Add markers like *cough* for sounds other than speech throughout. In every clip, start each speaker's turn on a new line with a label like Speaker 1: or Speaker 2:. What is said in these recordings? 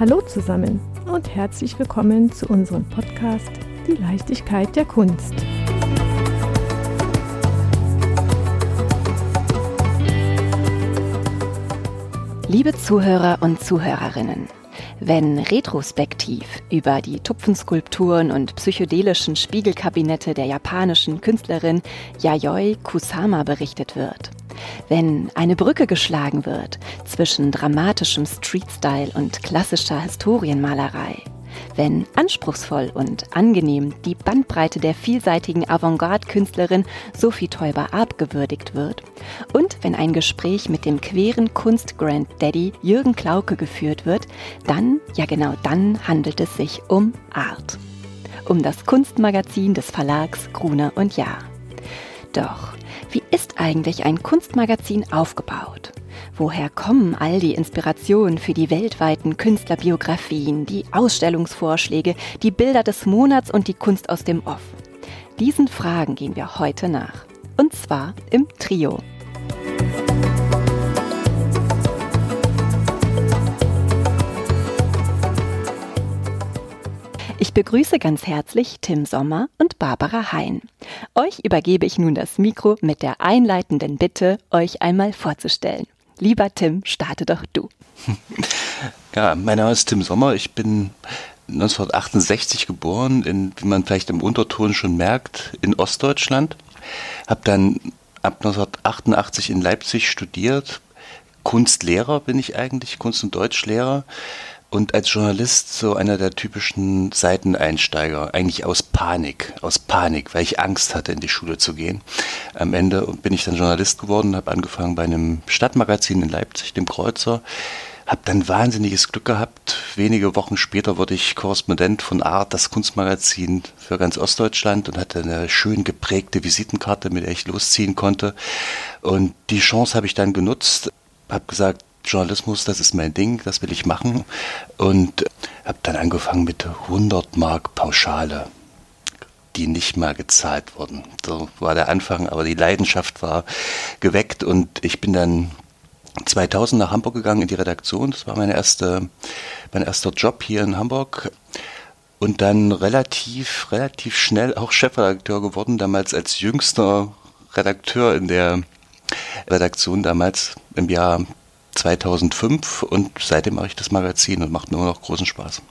Speaker 1: Hallo zusammen und herzlich willkommen zu unserem Podcast Die Leichtigkeit der Kunst.
Speaker 2: Liebe Zuhörer und Zuhörerinnen, wenn retrospektiv über die Tupfenskulpturen und psychedelischen Spiegelkabinette der japanischen Künstlerin Yayoi Kusama berichtet wird, wenn eine Brücke geschlagen wird zwischen dramatischem Streetstyle und klassischer Historienmalerei, wenn anspruchsvoll und angenehm die Bandbreite der vielseitigen Avantgarde-Künstlerin Sophie Teuber abgewürdigt wird und wenn ein Gespräch mit dem queeren Kunst-Granddaddy Jürgen Klauke geführt wird, dann, ja genau dann handelt es sich um Art. Um das Kunstmagazin des Verlags Gruner und Jahr. Doch wie ist eigentlich ein Kunstmagazin aufgebaut? Woher kommen all die Inspirationen für die weltweiten Künstlerbiografien, die Ausstellungsvorschläge, die Bilder des Monats und die Kunst aus dem Off? Diesen Fragen gehen wir heute nach. Und zwar im Trio. Ich begrüße ganz herzlich Tim Sommer und Barbara Hein. Euch übergebe ich nun das Mikro mit der einleitenden Bitte, euch einmal vorzustellen. Lieber Tim, starte doch du. *laughs*
Speaker 3: Ja, mein Name ist Tim Sommer. Ich bin 1968 geboren, in, wie man vielleicht im Unterton schon merkt, in Ostdeutschland. Habe dann ab 1988 in Leipzig studiert. Kunstlehrer bin ich eigentlich, Kunst- und Deutschlehrer und als Journalist so einer der typischen Seiteneinsteiger, eigentlich aus Panik, aus Panik, weil ich Angst hatte, in die Schule zu gehen. Am Ende bin ich dann Journalist geworden, habe angefangen bei einem Stadtmagazin in Leipzig, dem Kreuzer, habe dann wahnsinniges Glück gehabt. Wenige Wochen später wurde ich Korrespondent von Art, das Kunstmagazin für ganz Ostdeutschland und hatte eine schön geprägte Visitenkarte, mit der ich losziehen konnte. Und die Chance habe ich dann genutzt, habe gesagt, Journalismus, das ist mein Ding, das will ich machen. Und habe dann angefangen mit 100 Mark Pauschale, die nicht mal gezahlt wurden. So war der Anfang, aber die Leidenschaft war geweckt und ich bin dann 2000 nach Hamburg gegangen in die Redaktion. Das war meine erste, mein erster Job hier in Hamburg. Und dann relativ, relativ schnell auch Chefredakteur geworden, damals als jüngster Redakteur in der Redaktion damals im Jahr 2005 und seitdem mache ich das Magazin und macht nur noch großen Spaß.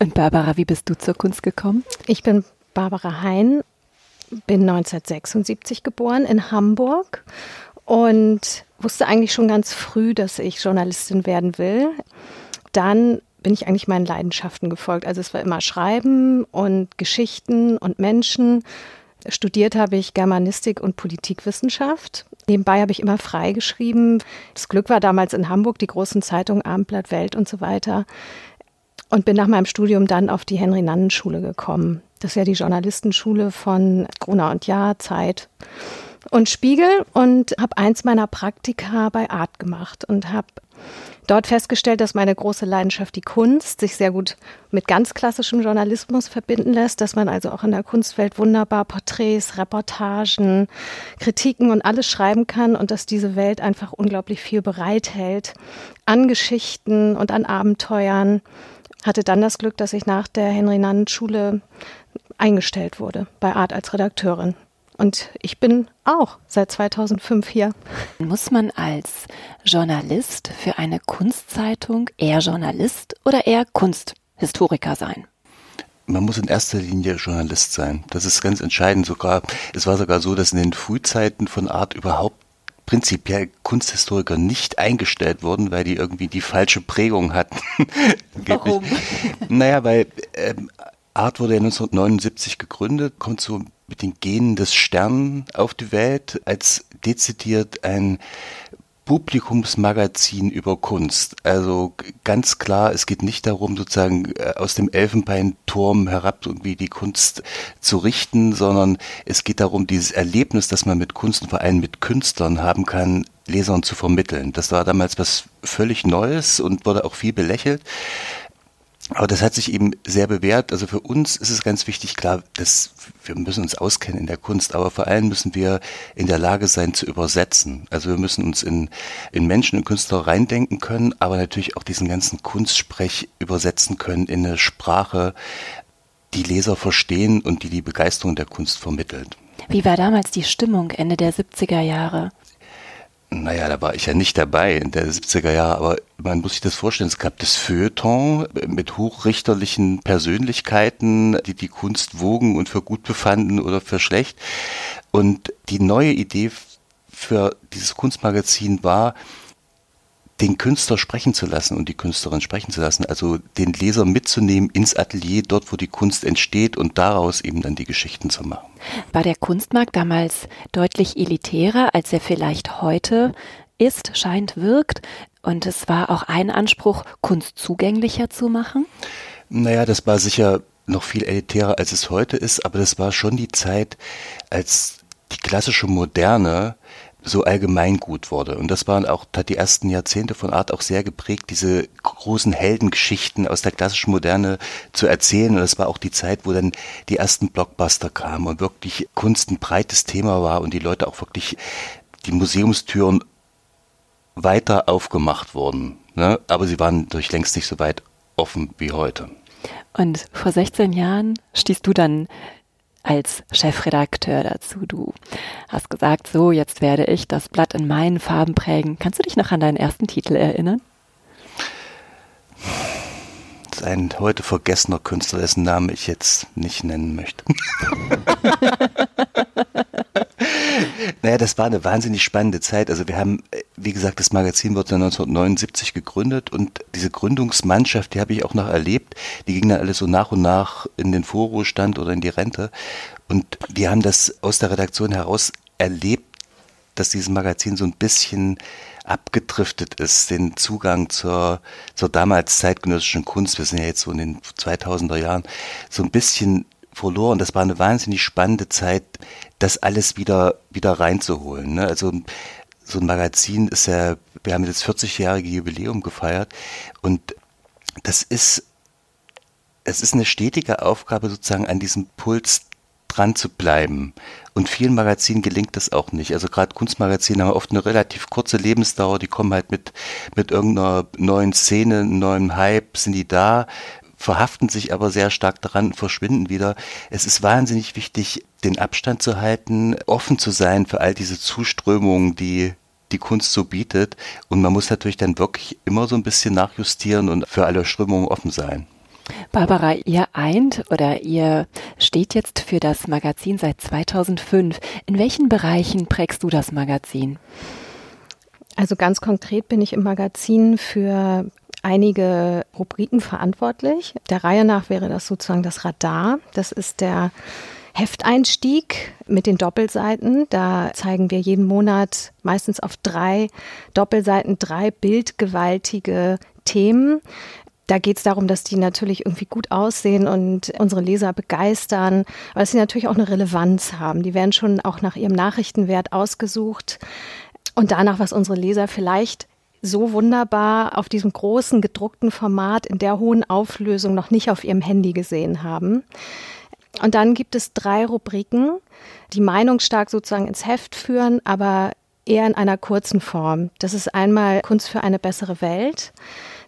Speaker 2: Und Barbara, wie bist du zur Kunst gekommen?
Speaker 1: Ich bin Barbara Hein, bin 1976 geboren in Hamburg und wusste eigentlich schon ganz früh, dass ich Journalistin werden will. Dann bin ich eigentlich meinen Leidenschaften gefolgt. Also es war immer Schreiben und Geschichten und Menschen. Studiert habe ich Germanistik und Politikwissenschaft Nebenbei habe ich immer frei geschrieben. Das Glück war damals in Hamburg, die großen Zeitungen Abendblatt, Welt und so weiter. Und bin nach meinem Studium dann auf die Henry-Nannen-Schule gekommen. Das ist ja die Journalistenschule von Gruner und Jahr, Zeit und Spiegel und habe eins meiner Praktika bei Art gemacht und habe dort festgestellt, dass meine große Leidenschaft die Kunst sich sehr gut mit ganz klassischem Journalismus verbinden lässt, dass man also auch in der Kunstwelt wunderbar Porträts, Reportagen, Kritiken und alles schreiben kann und dass diese Welt einfach unglaublich viel bereithält an Geschichten und an Abenteuern. Hatte dann das Glück, dass ich nach der Henry-Nannen-Schule eingestellt wurde bei Art als Redakteurin. Und ich bin auch seit 2005 hier.
Speaker 2: Muss man als Journalist für eine Kunstzeitung eher Journalist oder eher Kunsthistoriker sein?
Speaker 3: Man muss in erster Linie Journalist sein. Das ist ganz entscheidend. Sogar, es war sogar so, dass in den Frühzeiten von Art überhaupt prinzipiell Kunsthistoriker nicht eingestellt wurden, weil die irgendwie die falsche Prägung hatten. *laughs*
Speaker 2: Warum?
Speaker 3: naja, weil ähm, Art wurde ja 1979 gegründet, kommt so mit den Genen des Sternen auf die Welt als dezidiert ein Publikumsmagazin über Kunst. Also ganz klar, es geht nicht darum, sozusagen äh, aus dem Elfenbeinturm herab irgendwie die Kunst zu richten, sondern es geht darum, dieses Erlebnis, das man mit Kunst und vor allem mit Künstlern haben kann, Lesern zu vermitteln. Das war damals was völlig Neues und wurde auch viel belächelt. Aber das hat sich eben sehr bewährt. Also für uns ist es ganz wichtig, klar, dass wir müssen uns auskennen in der Kunst, aber vor allem müssen wir in der Lage sein zu übersetzen. Also wir müssen uns in, in Menschen und Künstler reindenken können, aber natürlich auch diesen ganzen Kunstsprech übersetzen können in eine Sprache, die Leser verstehen und die die Begeisterung der Kunst vermittelt.
Speaker 2: Wie war damals die Stimmung Ende der 70er Jahre?
Speaker 3: Naja, da war ich ja nicht dabei in der 70er Jahre, aber man muss sich das vorstellen, es gab das Feuilleton mit hochrichterlichen Persönlichkeiten, die die Kunst wogen und für gut befanden oder für schlecht. Und die neue Idee für dieses Kunstmagazin war, den Künstler sprechen zu lassen und die Künstlerin sprechen zu lassen, also den Leser mitzunehmen ins Atelier, dort wo die Kunst entsteht und daraus eben dann die Geschichten zu machen.
Speaker 2: War der Kunstmarkt damals deutlich elitärer, als er vielleicht heute ist, scheint, wirkt? Und es war auch ein Anspruch, Kunst zugänglicher zu machen?
Speaker 3: Naja, das war sicher noch viel elitärer, als es heute ist, aber das war schon die Zeit, als die klassische Moderne so allgemeingut wurde. Und das waren auch, hat die ersten Jahrzehnte von Art auch sehr geprägt, diese großen Heldengeschichten aus der klassischen Moderne zu erzählen. Und das war auch die Zeit, wo dann die ersten Blockbuster kamen und wirklich Kunst ein breites Thema war und die Leute auch wirklich die Museumstüren weiter aufgemacht wurden. Ne? Aber sie waren durch längst nicht so weit offen wie heute.
Speaker 2: Und vor 16 Jahren stießt du dann als Chefredakteur dazu. Du hast gesagt, so, jetzt werde ich das Blatt in meinen Farben prägen. Kannst du dich noch an deinen ersten Titel erinnern?
Speaker 3: Das ist ein heute vergessener Künstler, dessen Namen ich jetzt nicht nennen möchte. *laughs* *laughs* naja, das war eine wahnsinnig spannende Zeit. Also wir haben, wie gesagt, das Magazin wurde 1979 gegründet und diese Gründungsmannschaft, die habe ich auch noch erlebt. Die ging dann alle so nach und nach in den Vorruhestand oder in die Rente. Und wir haben das aus der Redaktion heraus erlebt, dass dieses Magazin so ein bisschen abgedriftet ist, den Zugang zur, zur damals zeitgenössischen Kunst, wir sind ja jetzt so in den 2000er Jahren, so ein bisschen verloren. Das war eine wahnsinnig spannende Zeit, das alles wieder, wieder reinzuholen. Ne? Also so ein Magazin ist ja, wir haben jetzt 40-jährige Jubiläum gefeiert und das ist, es ist eine stetige Aufgabe sozusagen an diesem Puls dran zu bleiben. Und vielen Magazinen gelingt das auch nicht. Also gerade Kunstmagazine haben oft eine relativ kurze Lebensdauer, die kommen halt mit, mit irgendeiner neuen Szene, einem neuen Hype, sind die da, verhaften sich aber sehr stark daran, verschwinden wieder. Es ist wahnsinnig wichtig, den Abstand zu halten, offen zu sein für all diese Zuströmungen, die die Kunst so bietet. Und man muss natürlich dann wirklich immer so ein bisschen nachjustieren und für alle Strömungen offen sein.
Speaker 2: Barbara, ihr eint oder ihr steht jetzt für das Magazin seit 2005. In welchen Bereichen prägst du das Magazin?
Speaker 1: Also ganz konkret bin ich im Magazin für einige Rubriken verantwortlich. Der Reihe nach wäre das sozusagen das Radar. Das ist der Hefteinstieg mit den Doppelseiten. Da zeigen wir jeden Monat meistens auf drei Doppelseiten drei bildgewaltige Themen. Da geht es darum, dass die natürlich irgendwie gut aussehen und unsere Leser begeistern, weil sie natürlich auch eine Relevanz haben. Die werden schon auch nach ihrem Nachrichtenwert ausgesucht und danach, was unsere Leser vielleicht so wunderbar auf diesem großen gedruckten Format in der hohen Auflösung noch nicht auf ihrem Handy gesehen haben. Und dann gibt es drei Rubriken, die meinungsstark sozusagen ins Heft führen, aber eher in einer kurzen Form. Das ist einmal Kunst für eine bessere Welt.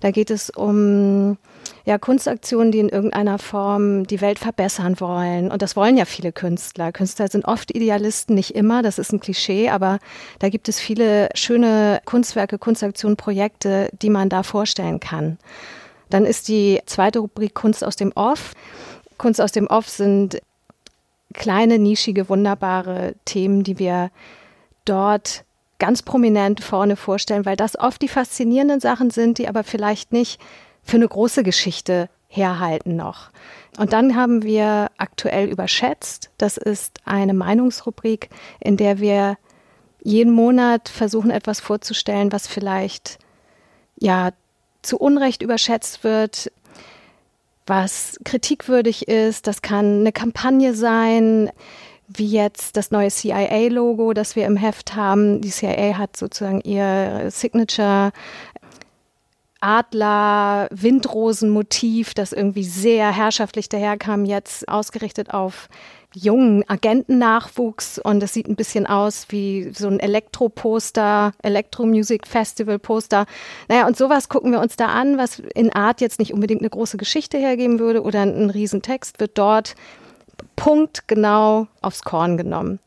Speaker 1: Da geht es um ja, Kunstaktionen, die in irgendeiner Form die Welt verbessern wollen. Und das wollen ja viele Künstler. Künstler sind oft Idealisten, nicht immer, das ist ein Klischee, aber da gibt es viele schöne Kunstwerke, Kunstaktionen, Projekte, die man da vorstellen kann. Dann ist die zweite Rubrik Kunst aus dem Off. Kunst aus dem Off sind kleine, nischige, wunderbare Themen, die wir dort ganz prominent vorne vorstellen, weil das oft die faszinierenden Sachen sind, die aber vielleicht nicht für eine große Geschichte herhalten noch. Und dann haben wir aktuell überschätzt. Das ist eine Meinungsrubrik, in der wir jeden Monat versuchen, etwas vorzustellen, was vielleicht ja zu Unrecht überschätzt wird, was kritikwürdig ist. Das kann eine Kampagne sein, wie jetzt das neue CIA-Logo, das wir im Heft haben. Die CIA hat sozusagen ihr Signature Adler, Windrosenmotiv, das irgendwie sehr herrschaftlich daherkam, jetzt ausgerichtet auf jungen Agentennachwuchs und es sieht ein bisschen aus wie so ein Elektroposter, Elektromusic Festival Poster. Naja, und sowas gucken wir uns da an, was in Art jetzt nicht unbedingt eine große Geschichte hergeben würde oder ein Riesentext, wird dort punktgenau aufs Korn genommen.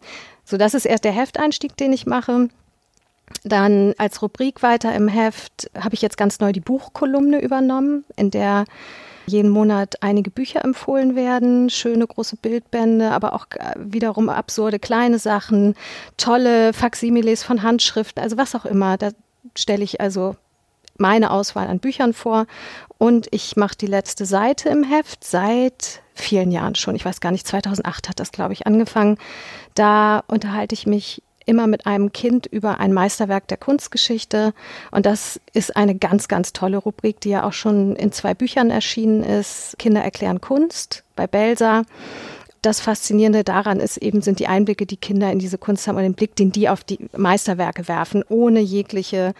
Speaker 1: So, das ist erst der Hefteinstieg, den ich mache. Dann als Rubrik weiter im Heft habe ich jetzt ganz neu die Buchkolumne übernommen, in der jeden Monat einige Bücher empfohlen werden, schöne große Bildbände, aber auch äh, wiederum absurde kleine Sachen, tolle Faksimiles von Handschriften, also was auch immer. Da stelle ich also meine Auswahl an Büchern vor und ich mache die letzte Seite im Heft seit vielen Jahren schon. Ich weiß gar nicht, 2008 hat das, glaube ich, angefangen. Da unterhalte ich mich immer mit einem Kind über ein Meisterwerk der Kunstgeschichte. Und das ist eine ganz, ganz tolle Rubrik, die ja auch schon in zwei Büchern erschienen ist. Kinder erklären Kunst bei Belsa. Das Faszinierende daran ist eben, sind die Einblicke, die Kinder in diese Kunst haben und den Blick, den die auf die Meisterwerke werfen, ohne jegliche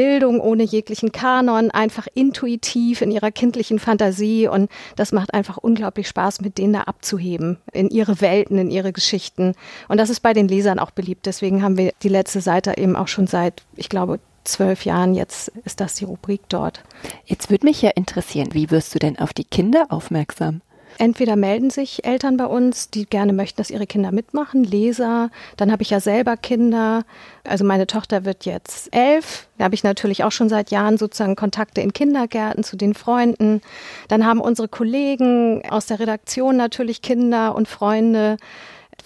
Speaker 1: Bildung ohne jeglichen Kanon, einfach intuitiv in ihrer kindlichen Fantasie und das macht einfach unglaublich Spaß, mit denen da abzuheben, in ihre Welten, in ihre Geschichten. Und das ist bei den Lesern auch beliebt. Deswegen haben wir die letzte Seite eben auch schon seit, ich glaube, zwölf Jahren jetzt ist das die Rubrik dort.
Speaker 2: Jetzt würde mich ja interessieren, wie wirst du denn auf die Kinder aufmerksam?
Speaker 1: Entweder melden sich Eltern bei uns, die gerne möchten, dass ihre Kinder mitmachen, Leser. Dann habe ich ja selber Kinder. Also meine Tochter wird jetzt elf. Da habe ich natürlich auch schon seit Jahren sozusagen Kontakte in Kindergärten zu den Freunden. Dann haben unsere Kollegen aus der Redaktion natürlich Kinder und Freunde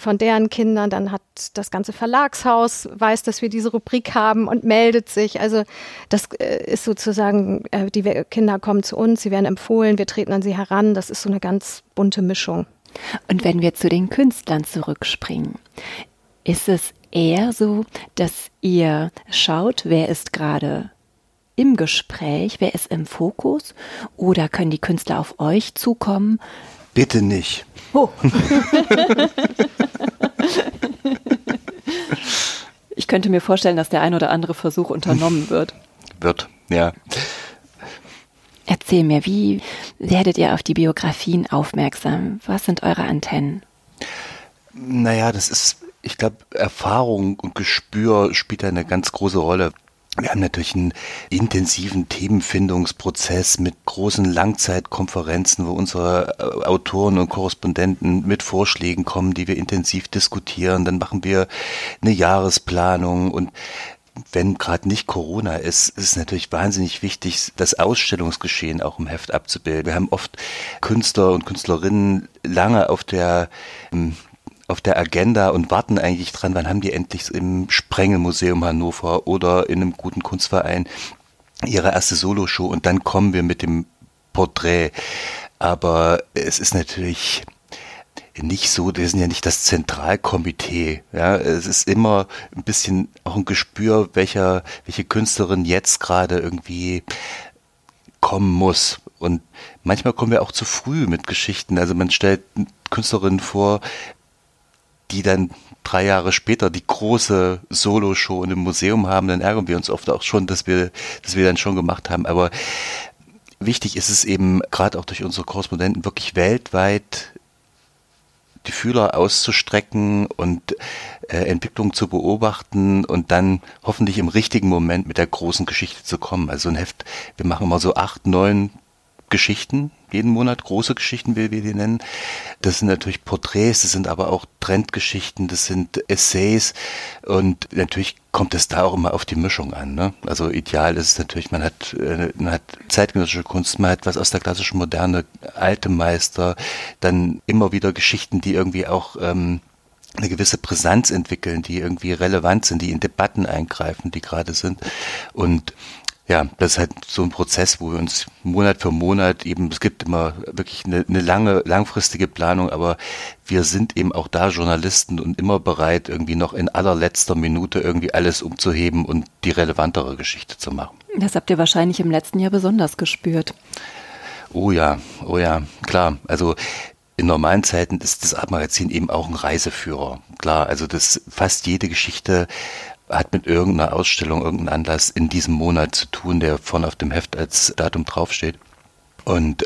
Speaker 1: von deren Kindern, dann hat das ganze Verlagshaus weiß, dass wir diese Rubrik haben und meldet sich. Also das äh, ist sozusagen, äh, die Kinder kommen zu uns, sie werden empfohlen, wir treten an sie heran. Das ist so eine ganz bunte Mischung.
Speaker 2: Und wenn wir zu den Künstlern zurückspringen, ist es eher so, dass ihr schaut, wer ist gerade im Gespräch, wer ist im Fokus oder können die Künstler auf euch zukommen?
Speaker 3: Bitte nicht. Oh. *laughs* *laughs* *laughs*
Speaker 2: ich könnte mir vorstellen, dass der ein oder andere Versuch unternommen wird.
Speaker 3: Wird, ja.
Speaker 2: Erzähl mir, wie werdet ihr auf die Biografien aufmerksam? Was sind eure Antennen?
Speaker 3: Naja, das ist, ich glaube, Erfahrung und Gespür spielt da eine ganz große Rolle. Wir haben natürlich einen intensiven Themenfindungsprozess mit großen Langzeitkonferenzen, wo unsere äh, Autoren und Korrespondenten mit Vorschlägen kommen, die wir intensiv diskutieren. Dann machen wir eine Jahresplanung und wenn gerade nicht Corona ist, ist es natürlich wahnsinnig wichtig, das Ausstellungsgeschehen auch im Heft abzubilden. Wir haben oft Künstler und Künstlerinnen lange auf der ähm, auf der Agenda und warten eigentlich dran, wann haben die endlich im Sprengelmuseum Hannover oder in einem guten Kunstverein ihre erste Soloshow und dann kommen wir mit dem Porträt. Aber es ist natürlich nicht so, wir sind ja nicht das Zentralkomitee. Ja, es ist immer ein bisschen auch ein Gespür, welcher, welche Künstlerin jetzt gerade irgendwie kommen muss. Und manchmal kommen wir auch zu früh mit Geschichten. Also man stellt Künstlerinnen vor, die dann drei Jahre später die große Solo-Show in einem Museum haben, dann ärgern wir uns oft auch schon, dass wir, dass wir dann schon gemacht haben. Aber wichtig ist es eben, gerade auch durch unsere Korrespondenten, wirklich weltweit die Fühler auszustrecken und äh, Entwicklung zu beobachten und dann hoffentlich im richtigen Moment mit der großen Geschichte zu kommen. Also ein Heft, wir machen immer so acht, neun Geschichten jeden Monat, große Geschichten, wie wir die nennen. Das sind natürlich Porträts, das sind aber auch Trendgeschichten, das sind Essays und natürlich kommt es da auch immer auf die Mischung an. Ne? Also ideal ist es natürlich, man hat, äh, man hat zeitgenössische Kunst, man hat was aus der klassischen Moderne, alte Meister, dann immer wieder Geschichten, die irgendwie auch ähm, eine gewisse Brisanz entwickeln, die irgendwie relevant sind, die in Debatten eingreifen, die gerade sind. Und ja, das ist halt so ein Prozess, wo wir uns Monat für Monat eben, es gibt immer wirklich eine, eine lange, langfristige Planung, aber wir sind eben auch da Journalisten und immer bereit, irgendwie noch in allerletzter Minute irgendwie alles umzuheben und die relevantere Geschichte zu machen.
Speaker 2: Das habt ihr wahrscheinlich im letzten Jahr besonders gespürt.
Speaker 3: Oh ja, oh ja, klar. Also in normalen Zeiten ist das Abmagazin eben auch ein Reiseführer. Klar, also das fast jede Geschichte hat mit irgendeiner Ausstellung, irgendeinem Anlass in diesem Monat zu tun, der vorne auf dem Heft als Datum draufsteht. Und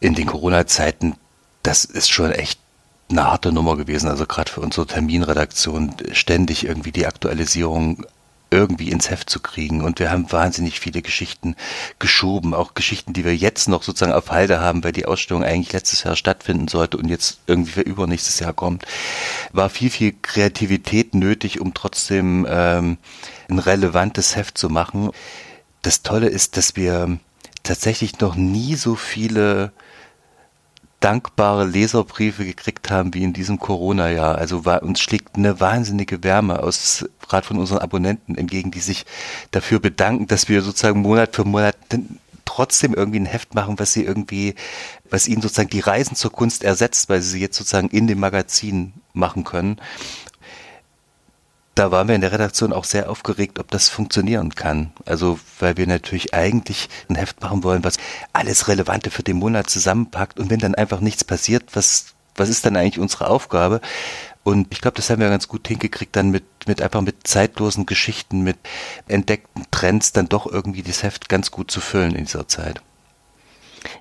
Speaker 3: in den Corona-Zeiten, das ist schon echt eine harte Nummer gewesen. Also gerade für unsere Terminredaktion ständig irgendwie die Aktualisierung irgendwie ins Heft zu kriegen. Und wir haben wahnsinnig viele Geschichten geschoben, auch Geschichten, die wir jetzt noch sozusagen auf Halde haben, weil die Ausstellung eigentlich letztes Jahr stattfinden sollte und jetzt irgendwie für übernächstes Jahr kommt. War viel, viel Kreativität nötig, um trotzdem ähm, ein relevantes Heft zu machen. Das Tolle ist, dass wir tatsächlich noch nie so viele dankbare Leserbriefe gekriegt haben wie in diesem Corona-Jahr. Also war, uns schlägt eine wahnsinnige Wärme aus, gerade von unseren Abonnenten entgegen, die sich dafür bedanken, dass wir sozusagen Monat für Monat trotzdem irgendwie ein Heft machen, was sie irgendwie, was ihnen sozusagen die Reisen zur Kunst ersetzt, weil sie sie jetzt sozusagen in dem Magazin machen können da waren wir in der Redaktion auch sehr aufgeregt, ob das funktionieren kann. Also, weil wir natürlich eigentlich ein Heft machen wollen, was alles Relevante für den Monat zusammenpackt. Und wenn dann einfach nichts passiert, was, was ist dann eigentlich unsere Aufgabe? Und ich glaube, das haben wir ganz gut hingekriegt, dann mit, mit einfach mit zeitlosen Geschichten, mit entdeckten Trends dann doch irgendwie das Heft ganz gut zu füllen in dieser Zeit.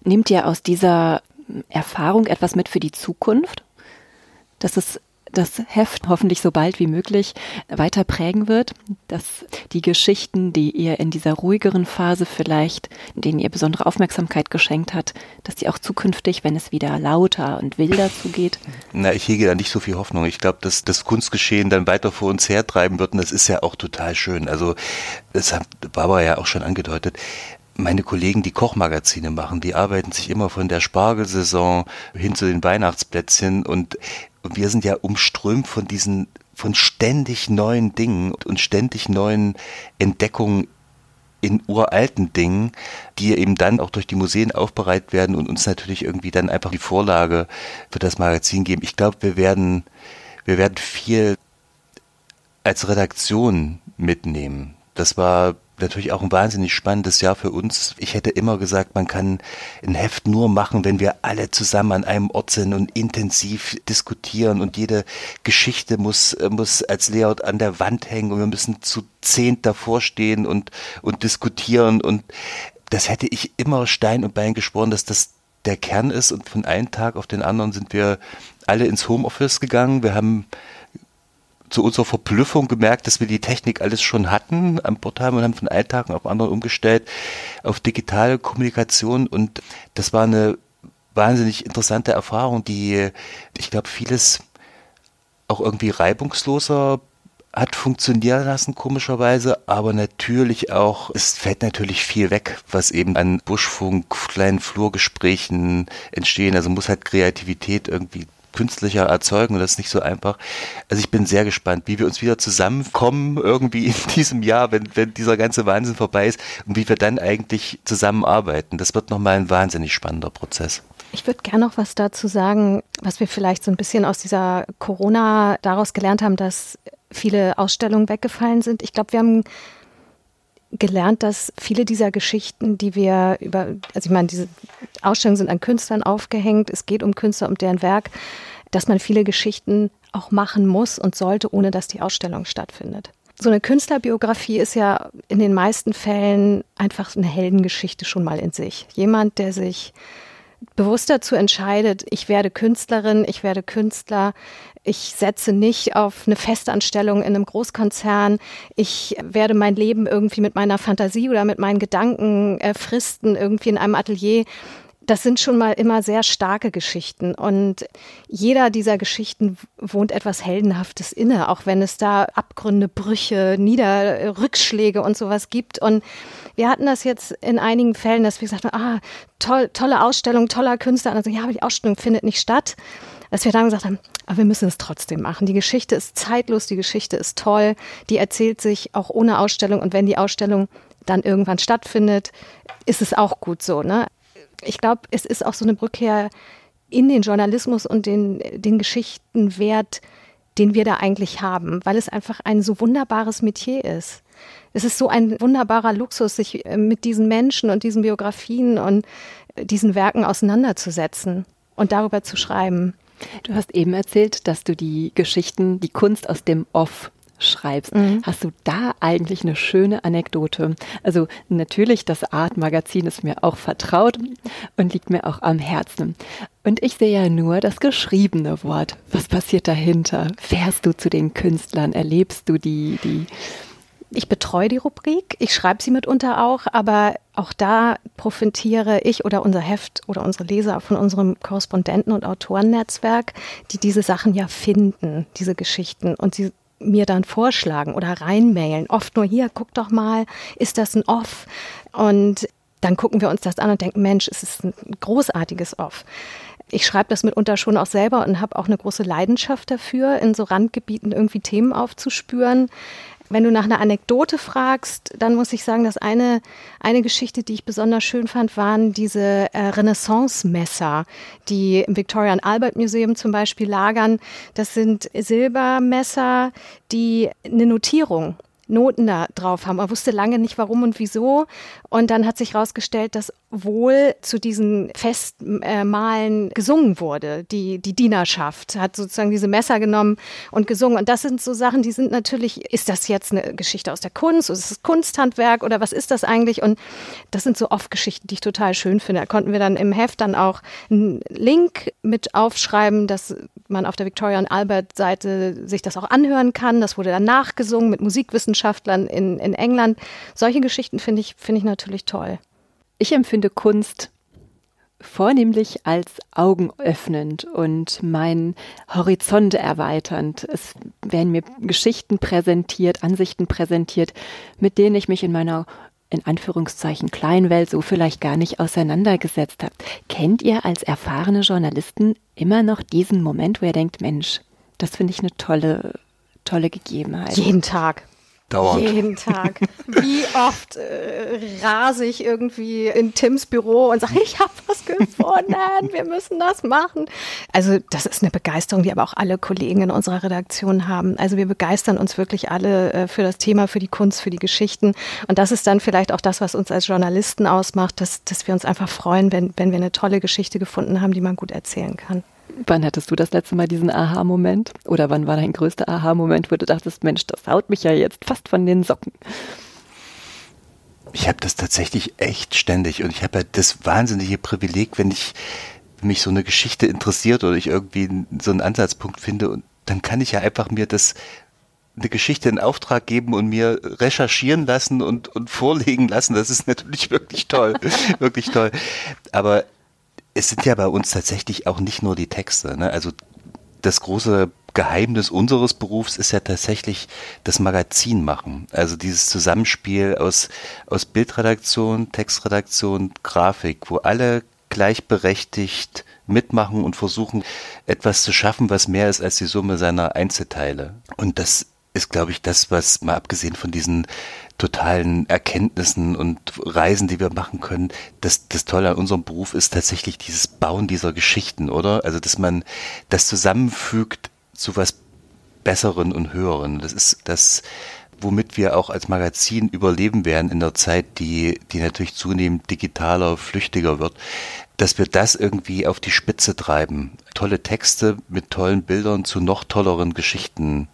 Speaker 2: Nehmt ihr aus dieser Erfahrung etwas mit für die Zukunft? Dass es das Heft hoffentlich so bald wie möglich weiter prägen wird, dass die Geschichten, die ihr in dieser ruhigeren Phase vielleicht, denen ihr besondere Aufmerksamkeit geschenkt hat, dass die auch zukünftig, wenn es wieder lauter und wilder zugeht?
Speaker 3: Na, ich hege da nicht so viel Hoffnung. Ich glaube, dass das Kunstgeschehen dann weiter vor uns hertreiben wird und das ist ja auch total schön. Also, das hat Barbara ja auch schon angedeutet meine Kollegen, die Kochmagazine machen, die arbeiten sich immer von der Spargelsaison hin zu den Weihnachtsplätzchen und wir sind ja umströmt von diesen, von ständig neuen Dingen und ständig neuen Entdeckungen in uralten Dingen, die eben dann auch durch die Museen aufbereitet werden und uns natürlich irgendwie dann einfach die Vorlage für das Magazin geben. Ich glaube, wir werden, wir werden viel als Redaktion mitnehmen. Das war natürlich auch ein wahnsinnig spannendes Jahr für uns. Ich hätte immer gesagt, man kann ein Heft nur machen, wenn wir alle zusammen an einem Ort sind und intensiv diskutieren und jede Geschichte muss, muss als Layout an der Wand hängen und wir müssen zu zehnt davor stehen und, und diskutieren und das hätte ich immer Stein und Bein geschworen, dass das der Kern ist und von einem Tag auf den anderen sind wir alle ins Homeoffice gegangen. Wir haben zu unserer Verblüffung gemerkt, dass wir die Technik alles schon hatten am haben und haben von einem Tag auf anderen umgestellt auf digitale Kommunikation und das war eine wahnsinnig interessante Erfahrung, die, ich glaube, vieles auch irgendwie reibungsloser hat funktionieren lassen, komischerweise, aber natürlich auch, es fällt natürlich viel weg, was eben an Buschfunk, kleinen Flurgesprächen entstehen. Also muss halt Kreativität irgendwie künstlicher erzeugen und das ist nicht so einfach. Also ich bin sehr gespannt, wie wir uns wieder zusammenkommen irgendwie in diesem Jahr, wenn, wenn dieser ganze Wahnsinn vorbei ist und wie wir dann eigentlich zusammenarbeiten. Das wird nochmal ein wahnsinnig spannender Prozess.
Speaker 1: Ich würde gerne noch was dazu sagen, was wir vielleicht so ein bisschen aus dieser Corona daraus gelernt haben, dass viele Ausstellungen weggefallen sind. Ich glaube, wir haben gelernt, dass viele dieser Geschichten, die wir über, also ich meine, diese Ausstellungen sind an Künstlern aufgehängt, es geht um Künstler, um deren Werk, dass man viele Geschichten auch machen muss und sollte, ohne dass die Ausstellung stattfindet. So eine Künstlerbiografie ist ja in den meisten Fällen einfach eine Heldengeschichte schon mal in sich. Jemand, der sich bewusst dazu entscheidet, ich werde Künstlerin, ich werde Künstler, ich setze nicht auf eine Festanstellung in einem Großkonzern. Ich werde mein Leben irgendwie mit meiner Fantasie oder mit meinen Gedanken äh, fristen, irgendwie in einem Atelier. Das sind schon mal immer sehr starke Geschichten. Und jeder dieser Geschichten wohnt etwas Heldenhaftes inne, auch wenn es da Abgründe, Brüche, Nieder, Rückschläge und sowas gibt. Und wir hatten das jetzt in einigen Fällen, dass wir gesagt haben, ah, toll, tolle Ausstellung, toller Künstler. Und also, ja, aber die Ausstellung findet nicht statt dass wir dann gesagt haben, aber wir müssen es trotzdem machen. Die Geschichte ist zeitlos, die Geschichte ist toll, die erzählt sich auch ohne Ausstellung und wenn die Ausstellung dann irgendwann stattfindet, ist es auch gut so. Ne? Ich glaube, es ist auch so eine Rückkehr in den Journalismus und den, den Geschichtenwert, den wir da eigentlich haben, weil es einfach ein so wunderbares Metier ist. Es ist so ein wunderbarer Luxus, sich äh, mit diesen Menschen und diesen Biografien und diesen Werken auseinanderzusetzen und darüber zu schreiben.
Speaker 2: Du hast eben erzählt, dass du die Geschichten, die Kunst aus dem Off schreibst. Mhm. Hast du da eigentlich eine schöne Anekdote? Also natürlich, das Art-Magazin ist mir auch vertraut und liegt mir auch am Herzen. Und ich sehe ja nur das geschriebene Wort. Was passiert dahinter? Fährst du zu den Künstlern? Erlebst du die, die
Speaker 1: ich betreue die Rubrik, ich schreibe sie mitunter auch, aber auch da profitiere ich oder unser Heft oder unsere Leser von unserem Korrespondenten- und Autorennetzwerk, die diese Sachen ja finden, diese Geschichten und sie mir dann vorschlagen oder reinmailen. Oft nur hier, guck doch mal, ist das ein Off? Und dann gucken wir uns das an und denken, Mensch, es ist ein großartiges Off. Ich schreibe das mitunter schon auch selber und habe auch eine große Leidenschaft dafür, in so Randgebieten irgendwie Themen aufzuspüren. Wenn du nach einer Anekdote fragst, dann muss ich sagen, dass eine, eine Geschichte, die ich besonders schön fand, waren diese äh, Renaissance-Messer, die im Victoria and Albert Museum zum Beispiel lagern. Das sind Silbermesser, die eine Notierung Noten da drauf haben. Man wusste lange nicht warum und wieso. Und dann hat sich herausgestellt, dass wohl zu diesen Festmalen gesungen wurde. Die, die Dienerschaft hat sozusagen diese Messer genommen und gesungen. Und das sind so Sachen, die sind natürlich, ist das jetzt eine Geschichte aus der Kunst? Ist es Kunsthandwerk oder was ist das eigentlich? Und das sind so oft Geschichten, die ich total schön finde. Da konnten wir dann im Heft dann auch einen Link mit aufschreiben, dass man auf der Victoria und Albert Seite sich das auch anhören kann. Das wurde dann nachgesungen mit Musikwissenschaftlern in, in England. Solche Geschichten finde ich, finde ich natürlich toll.
Speaker 2: Ich empfinde Kunst vornehmlich als augenöffnend und mein Horizont erweiternd. Es werden mir Geschichten präsentiert, Ansichten präsentiert, mit denen ich mich in meiner in Anführungszeichen Kleinwelt so vielleicht gar nicht auseinandergesetzt habe. Kennt ihr als erfahrene Journalisten immer noch diesen Moment, wo ihr denkt, Mensch, das finde ich eine tolle, tolle Gegebenheit?
Speaker 1: Jeden Tag.
Speaker 3: Dauernd.
Speaker 1: Jeden Tag. Wie oft äh, rase ich irgendwie in Tims Büro und sage, ich habe was gefunden, wir müssen das machen. Also das ist eine Begeisterung, die aber auch alle Kollegen in unserer Redaktion haben. Also wir begeistern uns wirklich alle äh, für das Thema, für die Kunst, für die Geschichten. Und das ist dann vielleicht auch das, was uns als Journalisten ausmacht, dass, dass wir uns einfach freuen, wenn, wenn wir eine tolle Geschichte gefunden haben, die man gut erzählen kann.
Speaker 2: Wann hattest du das letzte Mal diesen Aha-Moment? Oder wann war dein größter Aha-Moment, wo du dachtest, Mensch, das haut mich ja jetzt fast von den Socken?
Speaker 3: Ich habe das tatsächlich echt ständig und ich habe ja das wahnsinnige Privileg, wenn ich mich so eine Geschichte interessiert oder ich irgendwie so einen Ansatzpunkt finde und dann kann ich ja einfach mir das eine Geschichte in Auftrag geben und mir recherchieren lassen und, und vorlegen lassen. Das ist natürlich *laughs* wirklich toll, wirklich toll. Aber es sind ja bei uns tatsächlich auch nicht nur die Texte. Ne? Also das große Geheimnis unseres Berufs ist ja tatsächlich das Magazin machen. Also dieses Zusammenspiel aus, aus Bildredaktion, Textredaktion, Grafik, wo alle gleichberechtigt mitmachen und versuchen, etwas zu schaffen, was mehr ist als die Summe seiner Einzelteile. Und das ist, glaube ich, das, was mal abgesehen von diesen totalen Erkenntnissen und Reisen, die wir machen können, das, das Tolle an unserem Beruf ist tatsächlich dieses Bauen dieser Geschichten, oder? Also, dass man das zusammenfügt zu was Besseren und Höheren. Das ist das, womit wir auch als Magazin überleben werden in der Zeit, die, die natürlich zunehmend digitaler, flüchtiger wird, dass wir das irgendwie auf die Spitze treiben. Tolle Texte mit tollen Bildern zu noch tolleren Geschichten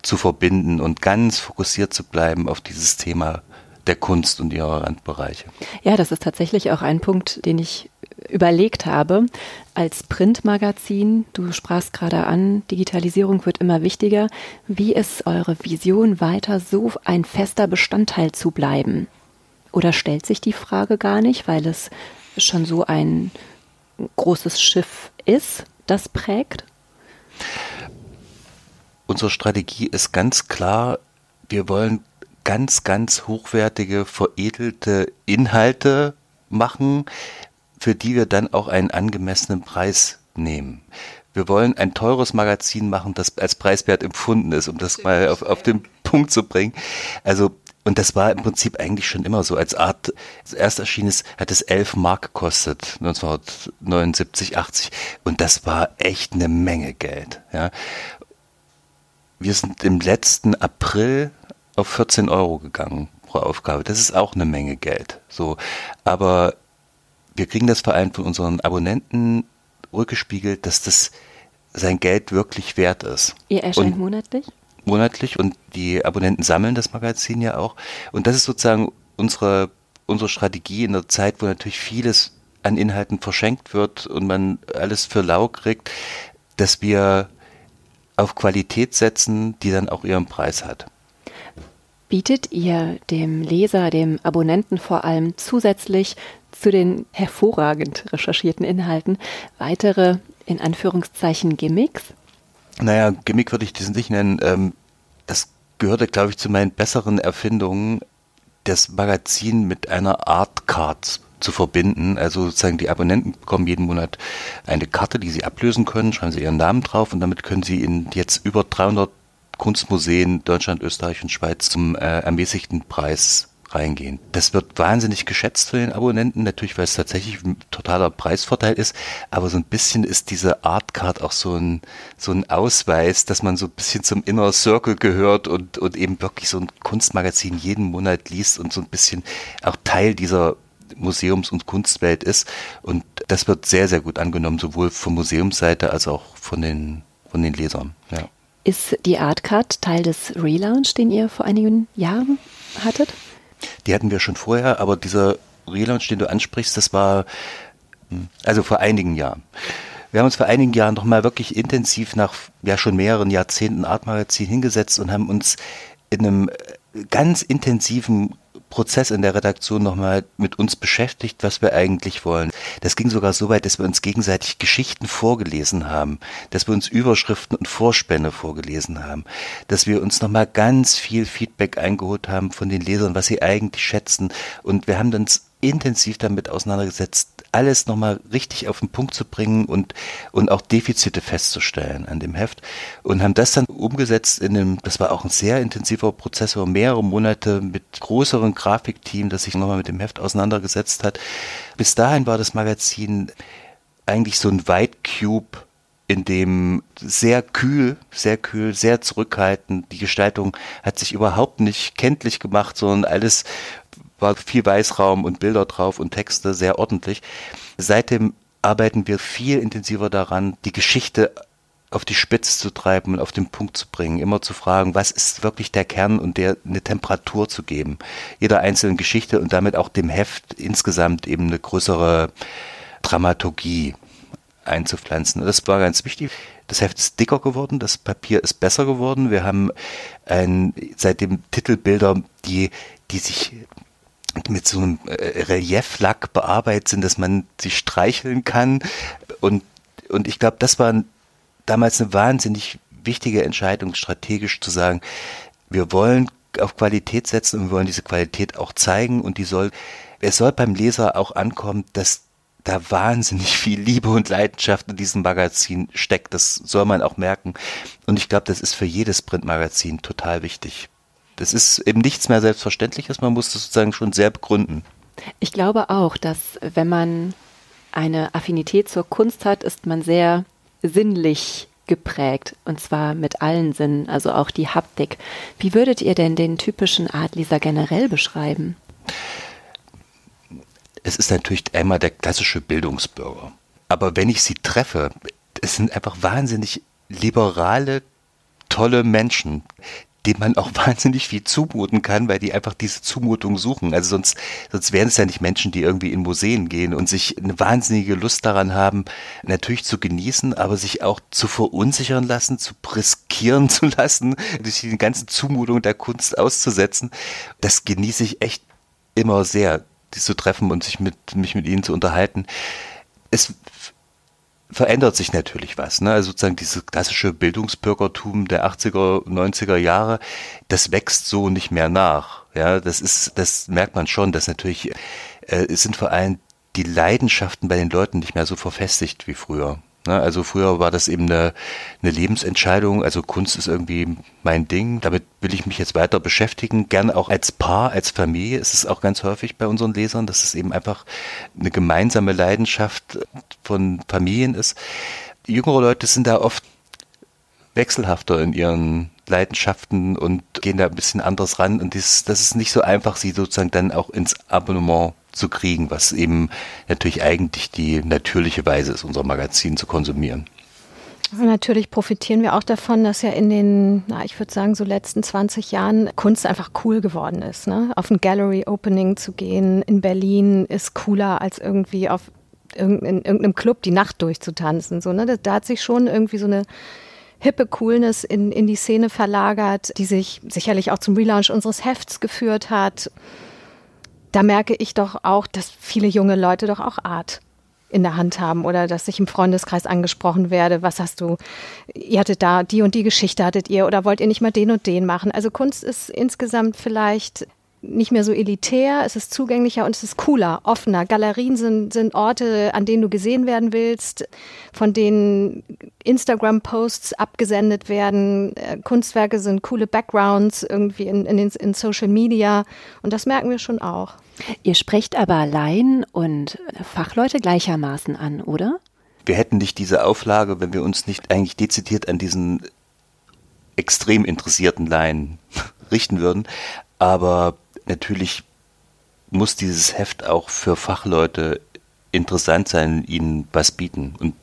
Speaker 3: zu verbinden und ganz fokussiert zu bleiben auf dieses Thema der Kunst und ihrer Randbereiche.
Speaker 2: Ja, das ist tatsächlich auch ein Punkt, den ich überlegt habe. Als Printmagazin, du sprachst gerade an, Digitalisierung wird immer wichtiger. Wie ist eure Vision weiter so ein fester Bestandteil zu bleiben? Oder stellt sich die Frage gar nicht, weil es schon so ein großes Schiff ist, das prägt?
Speaker 3: Unsere Strategie ist ganz klar, wir wollen ganz, ganz hochwertige, veredelte Inhalte machen, für die wir dann auch einen angemessenen Preis nehmen. Wir wollen ein teures Magazin machen, das als preiswert empfunden ist, um das mal auf, auf den Punkt zu bringen. Also und das war im Prinzip eigentlich schon immer so. Als Art, als erst erschien es, hat es 11 Mark gekostet, 1979, 80. Und das war echt eine Menge Geld. Ja. Wir sind im letzten April auf 14 Euro gegangen pro Aufgabe. Das ist auch eine Menge Geld. So, aber wir kriegen das vor allem von unseren Abonnenten rückgespiegelt, dass das sein Geld wirklich wert ist.
Speaker 2: Ihr erscheint Und monatlich?
Speaker 3: monatlich und die Abonnenten sammeln das Magazin ja auch. Und das ist sozusagen unsere, unsere Strategie in der Zeit, wo natürlich vieles an Inhalten verschenkt wird und man alles für lau kriegt, dass wir auf Qualität setzen, die dann auch ihren Preis hat.
Speaker 2: Bietet ihr dem Leser, dem Abonnenten vor allem zusätzlich zu den hervorragend recherchierten Inhalten weitere, in Anführungszeichen, Gimmicks?
Speaker 3: Naja, Gimmick würde ich diesen nicht nennen. Ähm, das gehörte, glaube ich, zu meinen besseren Erfindungen, das Magazin mit einer Art Card zu verbinden. Also sozusagen die Abonnenten bekommen jeden Monat eine Karte, die sie ablösen können, schreiben sie ihren Namen drauf und damit können sie in jetzt über 300 Kunstmuseen Deutschland, Österreich und Schweiz zum äh, ermäßigten Preis reingehen. Das wird wahnsinnig geschätzt von den Abonnenten, natürlich, weil es tatsächlich ein totaler Preisvorteil ist, aber so ein bisschen ist diese Artcard auch so ein, so ein Ausweis, dass man so ein bisschen zum Inner Circle gehört und, und eben wirklich so ein Kunstmagazin jeden Monat liest und so ein bisschen auch Teil dieser Museums- und Kunstwelt ist. Und das wird sehr, sehr gut angenommen, sowohl von Museumsseite als auch von den, von den Lesern. Ja.
Speaker 2: Ist die Artcard Teil des Relaunch, den ihr vor einigen Jahren hattet?
Speaker 3: Die hatten wir schon vorher, aber dieser Relaunch, den du ansprichst, das war also vor einigen Jahren. Wir haben uns vor einigen Jahren noch mal wirklich intensiv nach ja schon mehreren Jahrzehnten Artmagazin hingesetzt und haben uns in einem ganz intensiven Prozess in der Redaktion nochmal mit uns beschäftigt, was wir eigentlich wollen. Das ging sogar so weit, dass wir uns gegenseitig Geschichten vorgelesen haben, dass wir uns Überschriften und Vorspänne vorgelesen haben, dass wir uns nochmal ganz viel Feedback eingeholt haben von den Lesern, was sie eigentlich schätzen. Und wir haben uns intensiv damit auseinandergesetzt, alles nochmal richtig auf den Punkt zu bringen und, und auch Defizite festzustellen an dem Heft und haben das dann umgesetzt in einem, das war auch ein sehr intensiver Prozess über mehrere Monate mit größeren Grafikteam, das sich nochmal mit dem Heft auseinandergesetzt hat. Bis dahin war das Magazin eigentlich so ein White Cube in dem sehr kühl, sehr kühl, sehr zurückhaltend. Die Gestaltung hat sich überhaupt nicht kenntlich gemacht, sondern alles war viel Weißraum und Bilder drauf und Texte, sehr ordentlich. Seitdem arbeiten wir viel intensiver daran, die Geschichte auf die Spitze zu treiben und auf den Punkt zu bringen, immer zu fragen, was ist wirklich der Kern und der eine Temperatur zu geben, jeder einzelnen Geschichte und damit auch dem Heft insgesamt eben eine größere Dramaturgie einzupflanzen. Das war ganz wichtig. Das Heft ist dicker geworden, das Papier ist besser geworden. Wir haben ein, seitdem Titelbilder, die, die sich mit so einem äh, Relieflack bearbeitet sind, dass man sie streicheln kann. Und, und ich glaube, das war damals eine wahnsinnig wichtige Entscheidung, strategisch zu sagen, wir wollen auf Qualität setzen und wir wollen diese Qualität auch zeigen und die soll, es soll beim Leser auch ankommen, dass da wahnsinnig viel Liebe und Leidenschaft in diesem Magazin steckt. Das soll man auch merken. Und ich glaube, das ist für jedes Printmagazin total wichtig. Das ist eben nichts mehr Selbstverständliches, man muss das sozusagen schon sehr begründen.
Speaker 2: Ich glaube auch, dass wenn man eine Affinität zur Kunst hat, ist man sehr sinnlich geprägt und zwar mit allen Sinnen, also auch die Haptik. Wie würdet ihr denn den typischen Adliser generell beschreiben?
Speaker 3: Es ist natürlich einmal der klassische Bildungsbürger. Aber wenn ich sie treffe, es sind einfach wahnsinnig liberale, tolle Menschen, dem man auch *laughs* wahnsinnig viel zumuten kann, weil die einfach diese Zumutung suchen. Also sonst, sonst wären es ja nicht Menschen, die irgendwie in Museen gehen und sich eine wahnsinnige Lust daran haben, natürlich zu genießen, aber sich auch zu verunsichern lassen, zu riskieren *laughs* zu lassen, durch die ganzen Zumutungen der Kunst auszusetzen. Das genieße ich echt immer sehr, die zu treffen und sich mit, mich mit ihnen zu unterhalten. Es verändert sich natürlich was. Ne? Also sozusagen dieses klassische Bildungsbürgertum der 80er, 90er Jahre, das wächst so nicht mehr nach. Ja, das ist, das merkt man schon, dass natürlich, äh, es sind vor allem die Leidenschaften bei den Leuten nicht mehr so verfestigt wie früher. Ne? Also früher war das eben eine, eine Lebensentscheidung. Also Kunst ist irgendwie mein Ding. Damit will ich mich jetzt weiter beschäftigen. Gerne auch als Paar, als Familie ist es auch ganz häufig bei unseren Lesern, dass es eben einfach eine gemeinsame Leidenschaft von Familien ist. Jüngere Leute sind da oft wechselhafter in ihren Leidenschaften und gehen da ein bisschen anders ran. Und das, das ist nicht so einfach, sie sozusagen dann auch ins Abonnement zu kriegen, was eben natürlich eigentlich die natürliche Weise ist, unser Magazin zu konsumieren.
Speaker 1: Natürlich profitieren wir auch davon, dass ja in den, na, ich würde sagen, so letzten 20 Jahren Kunst einfach cool geworden ist. Ne? Auf ein Gallery-Opening zu gehen in Berlin ist cooler als irgendwie auf in irgendeinem Club die Nacht durchzutanzen. So, ne? da, da hat sich schon irgendwie so eine hippe Coolness in, in die Szene verlagert, die sich sicherlich auch zum Relaunch unseres Hefts geführt hat. Da merke ich doch auch, dass viele junge Leute doch auch Art in der Hand haben oder dass ich im Freundeskreis angesprochen werde, was hast du, ihr hattet da die und die Geschichte hattet ihr oder wollt ihr nicht mal den und den machen? Also Kunst ist insgesamt vielleicht nicht mehr so elitär, es ist zugänglicher und es ist cooler, offener. Galerien sind, sind Orte, an denen du gesehen werden willst, von denen Instagram-Posts abgesendet werden. Äh, Kunstwerke sind coole Backgrounds irgendwie in, in, in Social Media und das merken wir schon auch.
Speaker 2: Ihr sprecht aber Laien und Fachleute gleichermaßen an, oder?
Speaker 3: Wir hätten nicht diese Auflage, wenn wir uns nicht eigentlich dezidiert an diesen extrem interessierten Laien *laughs* richten würden. Aber natürlich muss dieses Heft auch für Fachleute interessant sein, ihnen was bieten. Und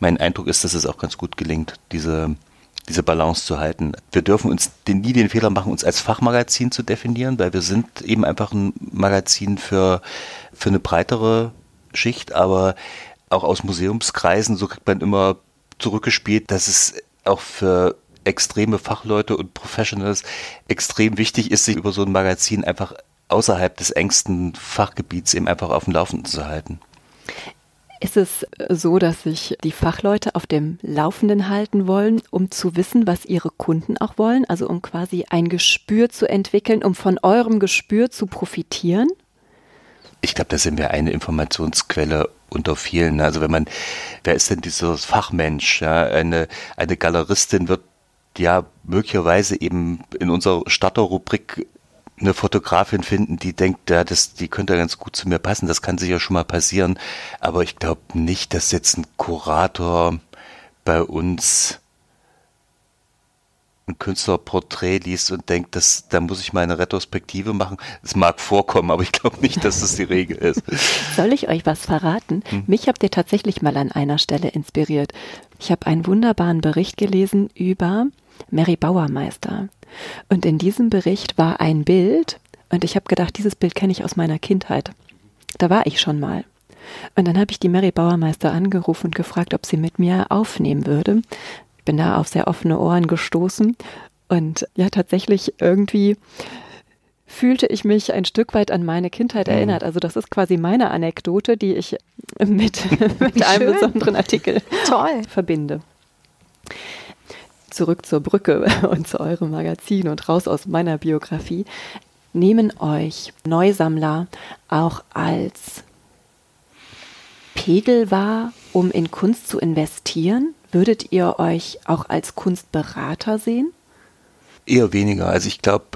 Speaker 3: mein Eindruck ist, dass es auch ganz gut gelingt, diese, diese Balance zu halten. Wir dürfen uns den, nie den Fehler machen, uns als Fachmagazin zu definieren, weil wir sind eben einfach ein Magazin für, für eine breitere Schicht, aber auch aus Museumskreisen, so kriegt man immer zurückgespielt, dass es auch für extreme Fachleute und Professionals extrem wichtig ist, sich über so ein Magazin einfach außerhalb des engsten Fachgebiets eben einfach auf dem Laufenden zu halten.
Speaker 2: Ist es so, dass sich die Fachleute auf dem Laufenden halten wollen, um zu wissen, was ihre Kunden auch wollen? Also um quasi ein Gespür zu entwickeln, um von eurem Gespür zu profitieren?
Speaker 3: Ich glaube, da sind wir eine Informationsquelle unter vielen. Also wenn man, wer ist denn dieser Fachmensch? Ja, eine, eine Galeristin wird ja möglicherweise eben in unserer Starterrubrik eine Fotografin finden, die denkt, ja, das, die könnte ganz gut zu mir passen, das kann sicher schon mal passieren. Aber ich glaube nicht, dass jetzt ein Kurator bei uns ein Künstlerporträt liest und denkt, dass, da muss ich mal eine Retrospektive machen. Es mag vorkommen, aber ich glaube nicht, dass das die Regel ist.
Speaker 2: Soll ich euch was verraten? Hm? Mich habt ihr tatsächlich mal an einer Stelle inspiriert. Ich habe einen wunderbaren Bericht gelesen über Mary Bauermeister. Und in diesem Bericht war ein Bild, und ich habe gedacht, dieses Bild kenne ich aus meiner Kindheit. Da war ich schon mal. Und dann habe ich die Mary Bauermeister angerufen und gefragt, ob sie mit mir aufnehmen würde. Ich bin da auf sehr offene Ohren gestoßen und ja, tatsächlich irgendwie fühlte ich mich ein Stück weit an meine Kindheit mhm. erinnert. Also das ist quasi meine Anekdote, die ich mit, *laughs* mit einem besonderen Artikel Toll. verbinde zurück zur Brücke *laughs* und zu eurem Magazin und raus aus meiner Biografie, nehmen euch Neusammler auch als Pegel wahr, um in Kunst zu investieren? Würdet ihr euch auch als Kunstberater sehen?
Speaker 3: Eher weniger. Also ich glaube,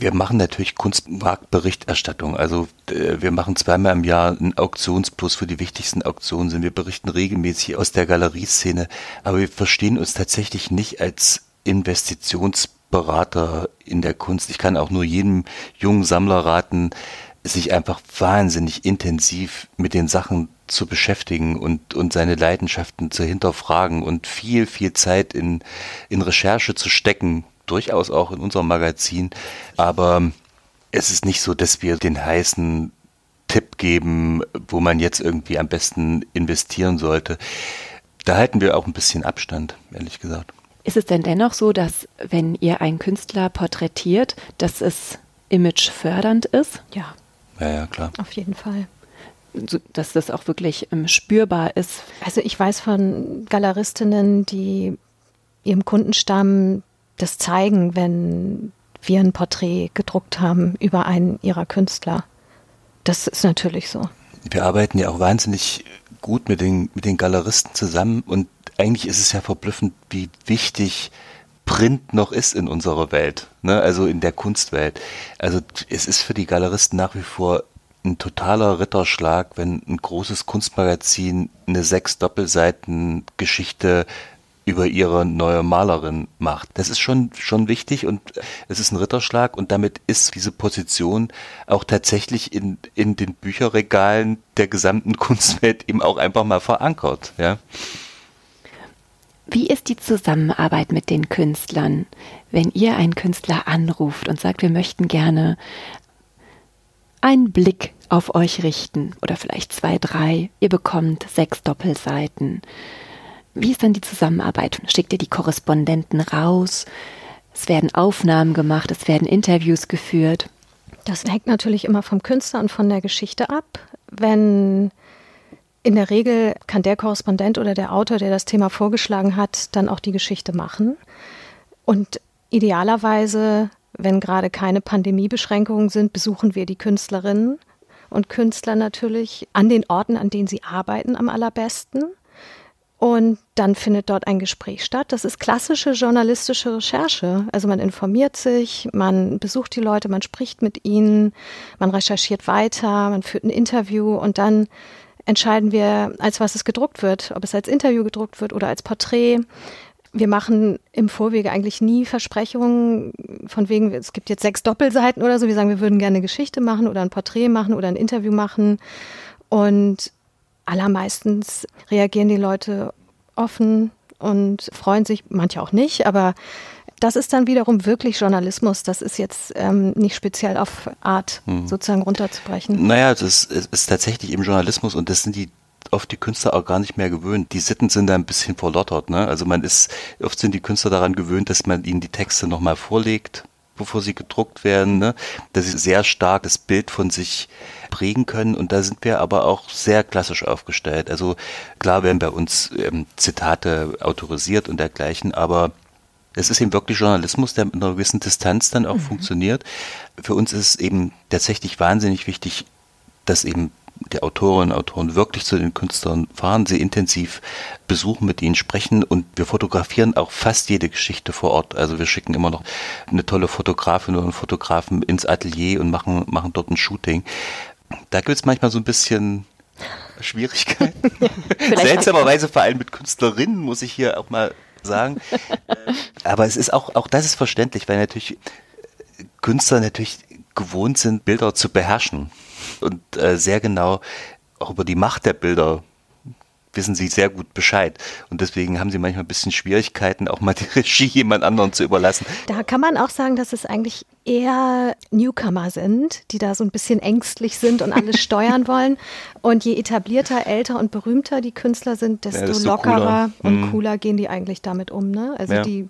Speaker 3: wir machen natürlich Kunstmarktberichterstattung. Also wir machen zweimal im Jahr einen Auktionsplus für die wichtigsten Auktionen. Wir berichten regelmäßig aus der Galerieszene, aber wir verstehen uns tatsächlich nicht als Investitionsberater in der Kunst. Ich kann auch nur jedem jungen Sammler raten, sich einfach wahnsinnig intensiv mit den Sachen zu beschäftigen und, und seine Leidenschaften zu hinterfragen und viel, viel Zeit in, in Recherche zu stecken, durchaus auch in unserem Magazin. Aber es ist nicht so, dass wir den heißen Tipp geben, wo man jetzt irgendwie am besten investieren sollte. Da halten wir auch ein bisschen Abstand, ehrlich gesagt.
Speaker 2: Ist es denn dennoch so, dass wenn ihr einen Künstler porträtiert, dass es imagefördernd ist?
Speaker 1: Ja.
Speaker 3: Ja, ja, klar.
Speaker 1: Auf jeden Fall.
Speaker 2: So, dass das auch wirklich ähm, spürbar ist.
Speaker 1: Also ich weiß von Galeristinnen, die ihrem Kundenstamm das zeigen, wenn wir ein Porträt gedruckt haben über einen ihrer Künstler. Das ist natürlich so.
Speaker 3: Wir arbeiten ja auch wahnsinnig gut mit den, mit den Galeristen zusammen und eigentlich ist es ja verblüffend, wie wichtig Print noch ist in unserer Welt, ne? also in der Kunstwelt. Also es ist für die Galeristen nach wie vor ein totaler Ritterschlag, wenn ein großes Kunstmagazin eine sechs Doppelseiten Geschichte über ihre neue Malerin macht. Das ist schon, schon wichtig und es ist ein Ritterschlag und damit ist diese Position auch tatsächlich in, in den Bücherregalen der gesamten *laughs* Kunstwelt eben auch einfach mal verankert, ja.
Speaker 2: Wie ist die Zusammenarbeit mit den Künstlern, wenn ihr einen Künstler anruft und sagt, wir möchten gerne einen Blick auf euch richten oder vielleicht zwei, drei, ihr bekommt sechs Doppelseiten. Wie ist dann die Zusammenarbeit? Schickt ihr die Korrespondenten raus? Es werden Aufnahmen gemacht, es werden Interviews geführt.
Speaker 1: Das hängt natürlich immer vom Künstler und von der Geschichte ab. Wenn in der Regel kann der Korrespondent oder der Autor, der das Thema vorgeschlagen hat, dann auch die Geschichte machen. Und idealerweise, wenn gerade keine Pandemiebeschränkungen sind, besuchen wir die Künstlerinnen und Künstler natürlich an den Orten, an denen sie arbeiten, am allerbesten. Und dann findet dort ein Gespräch statt. Das ist klassische journalistische Recherche. Also man informiert sich, man besucht die Leute, man spricht mit ihnen, man recherchiert weiter, man führt ein Interview und dann entscheiden wir, als was es gedruckt wird, ob es als Interview gedruckt wird oder als Porträt. Wir machen im Vorwege eigentlich nie Versprechungen von wegen, es gibt jetzt sechs Doppelseiten oder so. Wir sagen, wir würden gerne eine Geschichte machen oder ein Porträt machen oder ein Interview machen. Und allermeistens reagieren die Leute offen und freuen sich, manche auch nicht, aber das ist dann wiederum wirklich Journalismus. Das ist jetzt ähm, nicht speziell auf Art hm. sozusagen runterzubrechen.
Speaker 3: Naja, das ist, ist tatsächlich eben Journalismus und das sind die oft die Künstler auch gar nicht mehr gewöhnt. Die Sitten sind da ein bisschen verlottert. Ne? Also man ist, oft sind die Künstler daran gewöhnt, dass man ihnen die Texte nochmal vorlegt, bevor sie gedruckt werden, ne? dass sie sehr stark das Bild von sich prägen können. Und da sind wir aber auch sehr klassisch aufgestellt. Also klar werden bei uns ähm, Zitate autorisiert und dergleichen, aber es ist eben wirklich Journalismus, der mit einer gewissen Distanz dann auch mhm. funktioniert. Für uns ist es eben tatsächlich wahnsinnig wichtig, dass eben die Autorinnen und Autoren wirklich zu den Künstlern fahren, sie intensiv besuchen, mit ihnen sprechen und wir fotografieren auch fast jede Geschichte vor Ort. Also wir schicken immer noch eine tolle Fotografin oder einen Fotografen ins Atelier und machen, machen dort ein Shooting. Da gibt es manchmal so ein bisschen Schwierigkeiten. *laughs* Seltsamerweise vor allem mit Künstlerinnen, muss ich hier auch mal sagen. Aber es ist auch, auch das ist verständlich, weil natürlich Künstler natürlich gewohnt sind, Bilder zu beherrschen und äh, sehr genau auch über die Macht der Bilder wissen sie sehr gut Bescheid. Und deswegen haben sie manchmal ein bisschen Schwierigkeiten, auch mal die *laughs* Regie jemand anderen zu überlassen.
Speaker 1: Da kann man auch sagen, dass es eigentlich eher Newcomer sind, die da so ein bisschen ängstlich sind und alles *laughs* steuern wollen. Und je etablierter, älter und berühmter die Künstler sind, desto, ja, desto lockerer cooler. und mhm. cooler gehen die eigentlich damit um. Ne? Also ja. die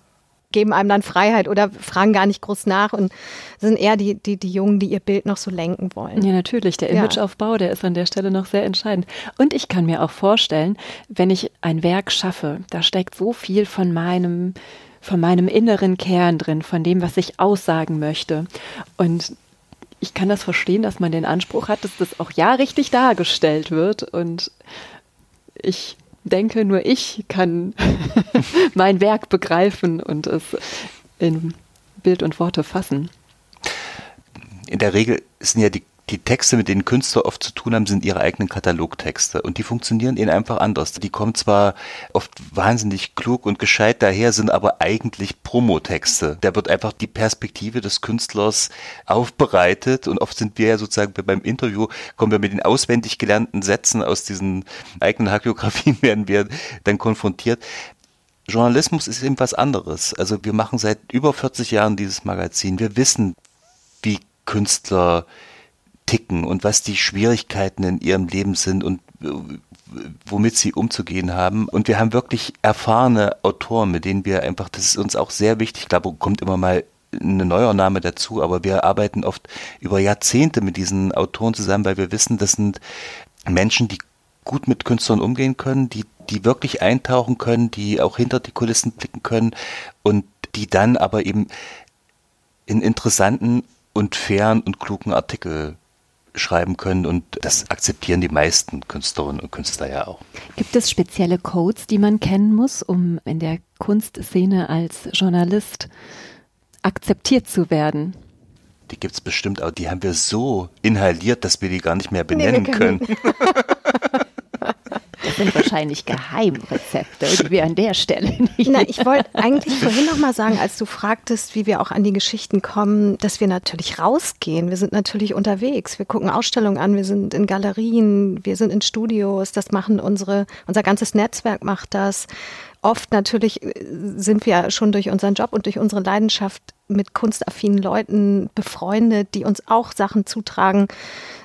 Speaker 1: geben einem dann Freiheit oder fragen gar nicht groß nach und sind eher die, die, die Jungen, die ihr Bild noch so lenken wollen.
Speaker 2: Ja, natürlich. Der Imageaufbau, der ist an der Stelle noch sehr entscheidend. Und ich kann mir auch vorstellen, wenn ich ein Werk schaffe, da steckt so viel von meinem, von meinem inneren Kern drin, von dem, was ich aussagen möchte. Und ich kann das verstehen, dass man den Anspruch hat, dass das auch ja richtig dargestellt wird. Und ich denke, nur ich kann *laughs* mein Werk begreifen und es in Bild und Worte fassen.
Speaker 3: In der Regel sind ja die die Texte, mit denen Künstler oft zu tun haben, sind ihre eigenen Katalogtexte. Und die funktionieren ihnen einfach anders. Die kommen zwar oft wahnsinnig klug und gescheit daher, sind aber eigentlich Promotexte. Da wird einfach die Perspektive des Künstlers aufbereitet. Und oft sind wir ja sozusagen beim Interview, kommen wir mit den auswendig gelernten Sätzen aus diesen eigenen Hagiografien, *laughs* werden wir dann konfrontiert. Journalismus ist eben was anderes. Also wir machen seit über 40 Jahren dieses Magazin. Wir wissen, wie Künstler ticken und was die Schwierigkeiten in ihrem Leben sind und äh, womit sie umzugehen haben. Und wir haben wirklich erfahrene Autoren, mit denen wir einfach, das ist uns auch sehr wichtig, ich glaube, kommt immer mal eine Neuername dazu, aber wir arbeiten oft über Jahrzehnte mit diesen Autoren zusammen, weil wir wissen, das sind Menschen, die gut mit Künstlern umgehen können, die, die wirklich eintauchen können, die auch hinter die Kulissen blicken können und die dann aber eben in interessanten und fairen und klugen Artikel schreiben können und das akzeptieren die meisten Künstlerinnen und Künstler ja auch.
Speaker 2: Gibt es spezielle Codes, die man kennen muss, um in der Kunstszene als Journalist akzeptiert zu werden?
Speaker 3: Die gibt es bestimmt, aber die haben wir so inhaliert, dass wir die gar nicht mehr benennen nee, können. *laughs*
Speaker 2: Das sind wahrscheinlich Geheimrezepte, die wir an der Stelle nicht.
Speaker 1: Na, ich wollte eigentlich vorhin noch mal sagen, als du fragtest, wie wir auch an die Geschichten kommen, dass wir natürlich rausgehen. Wir sind natürlich unterwegs. Wir gucken Ausstellungen an, wir sind in Galerien, wir sind in Studios. Das machen unsere, unser ganzes Netzwerk macht das. Oft natürlich äh, sind wir schon durch unseren Job und durch unsere Leidenschaft mit kunstaffinen Leuten befreundet, die uns auch Sachen zutragen,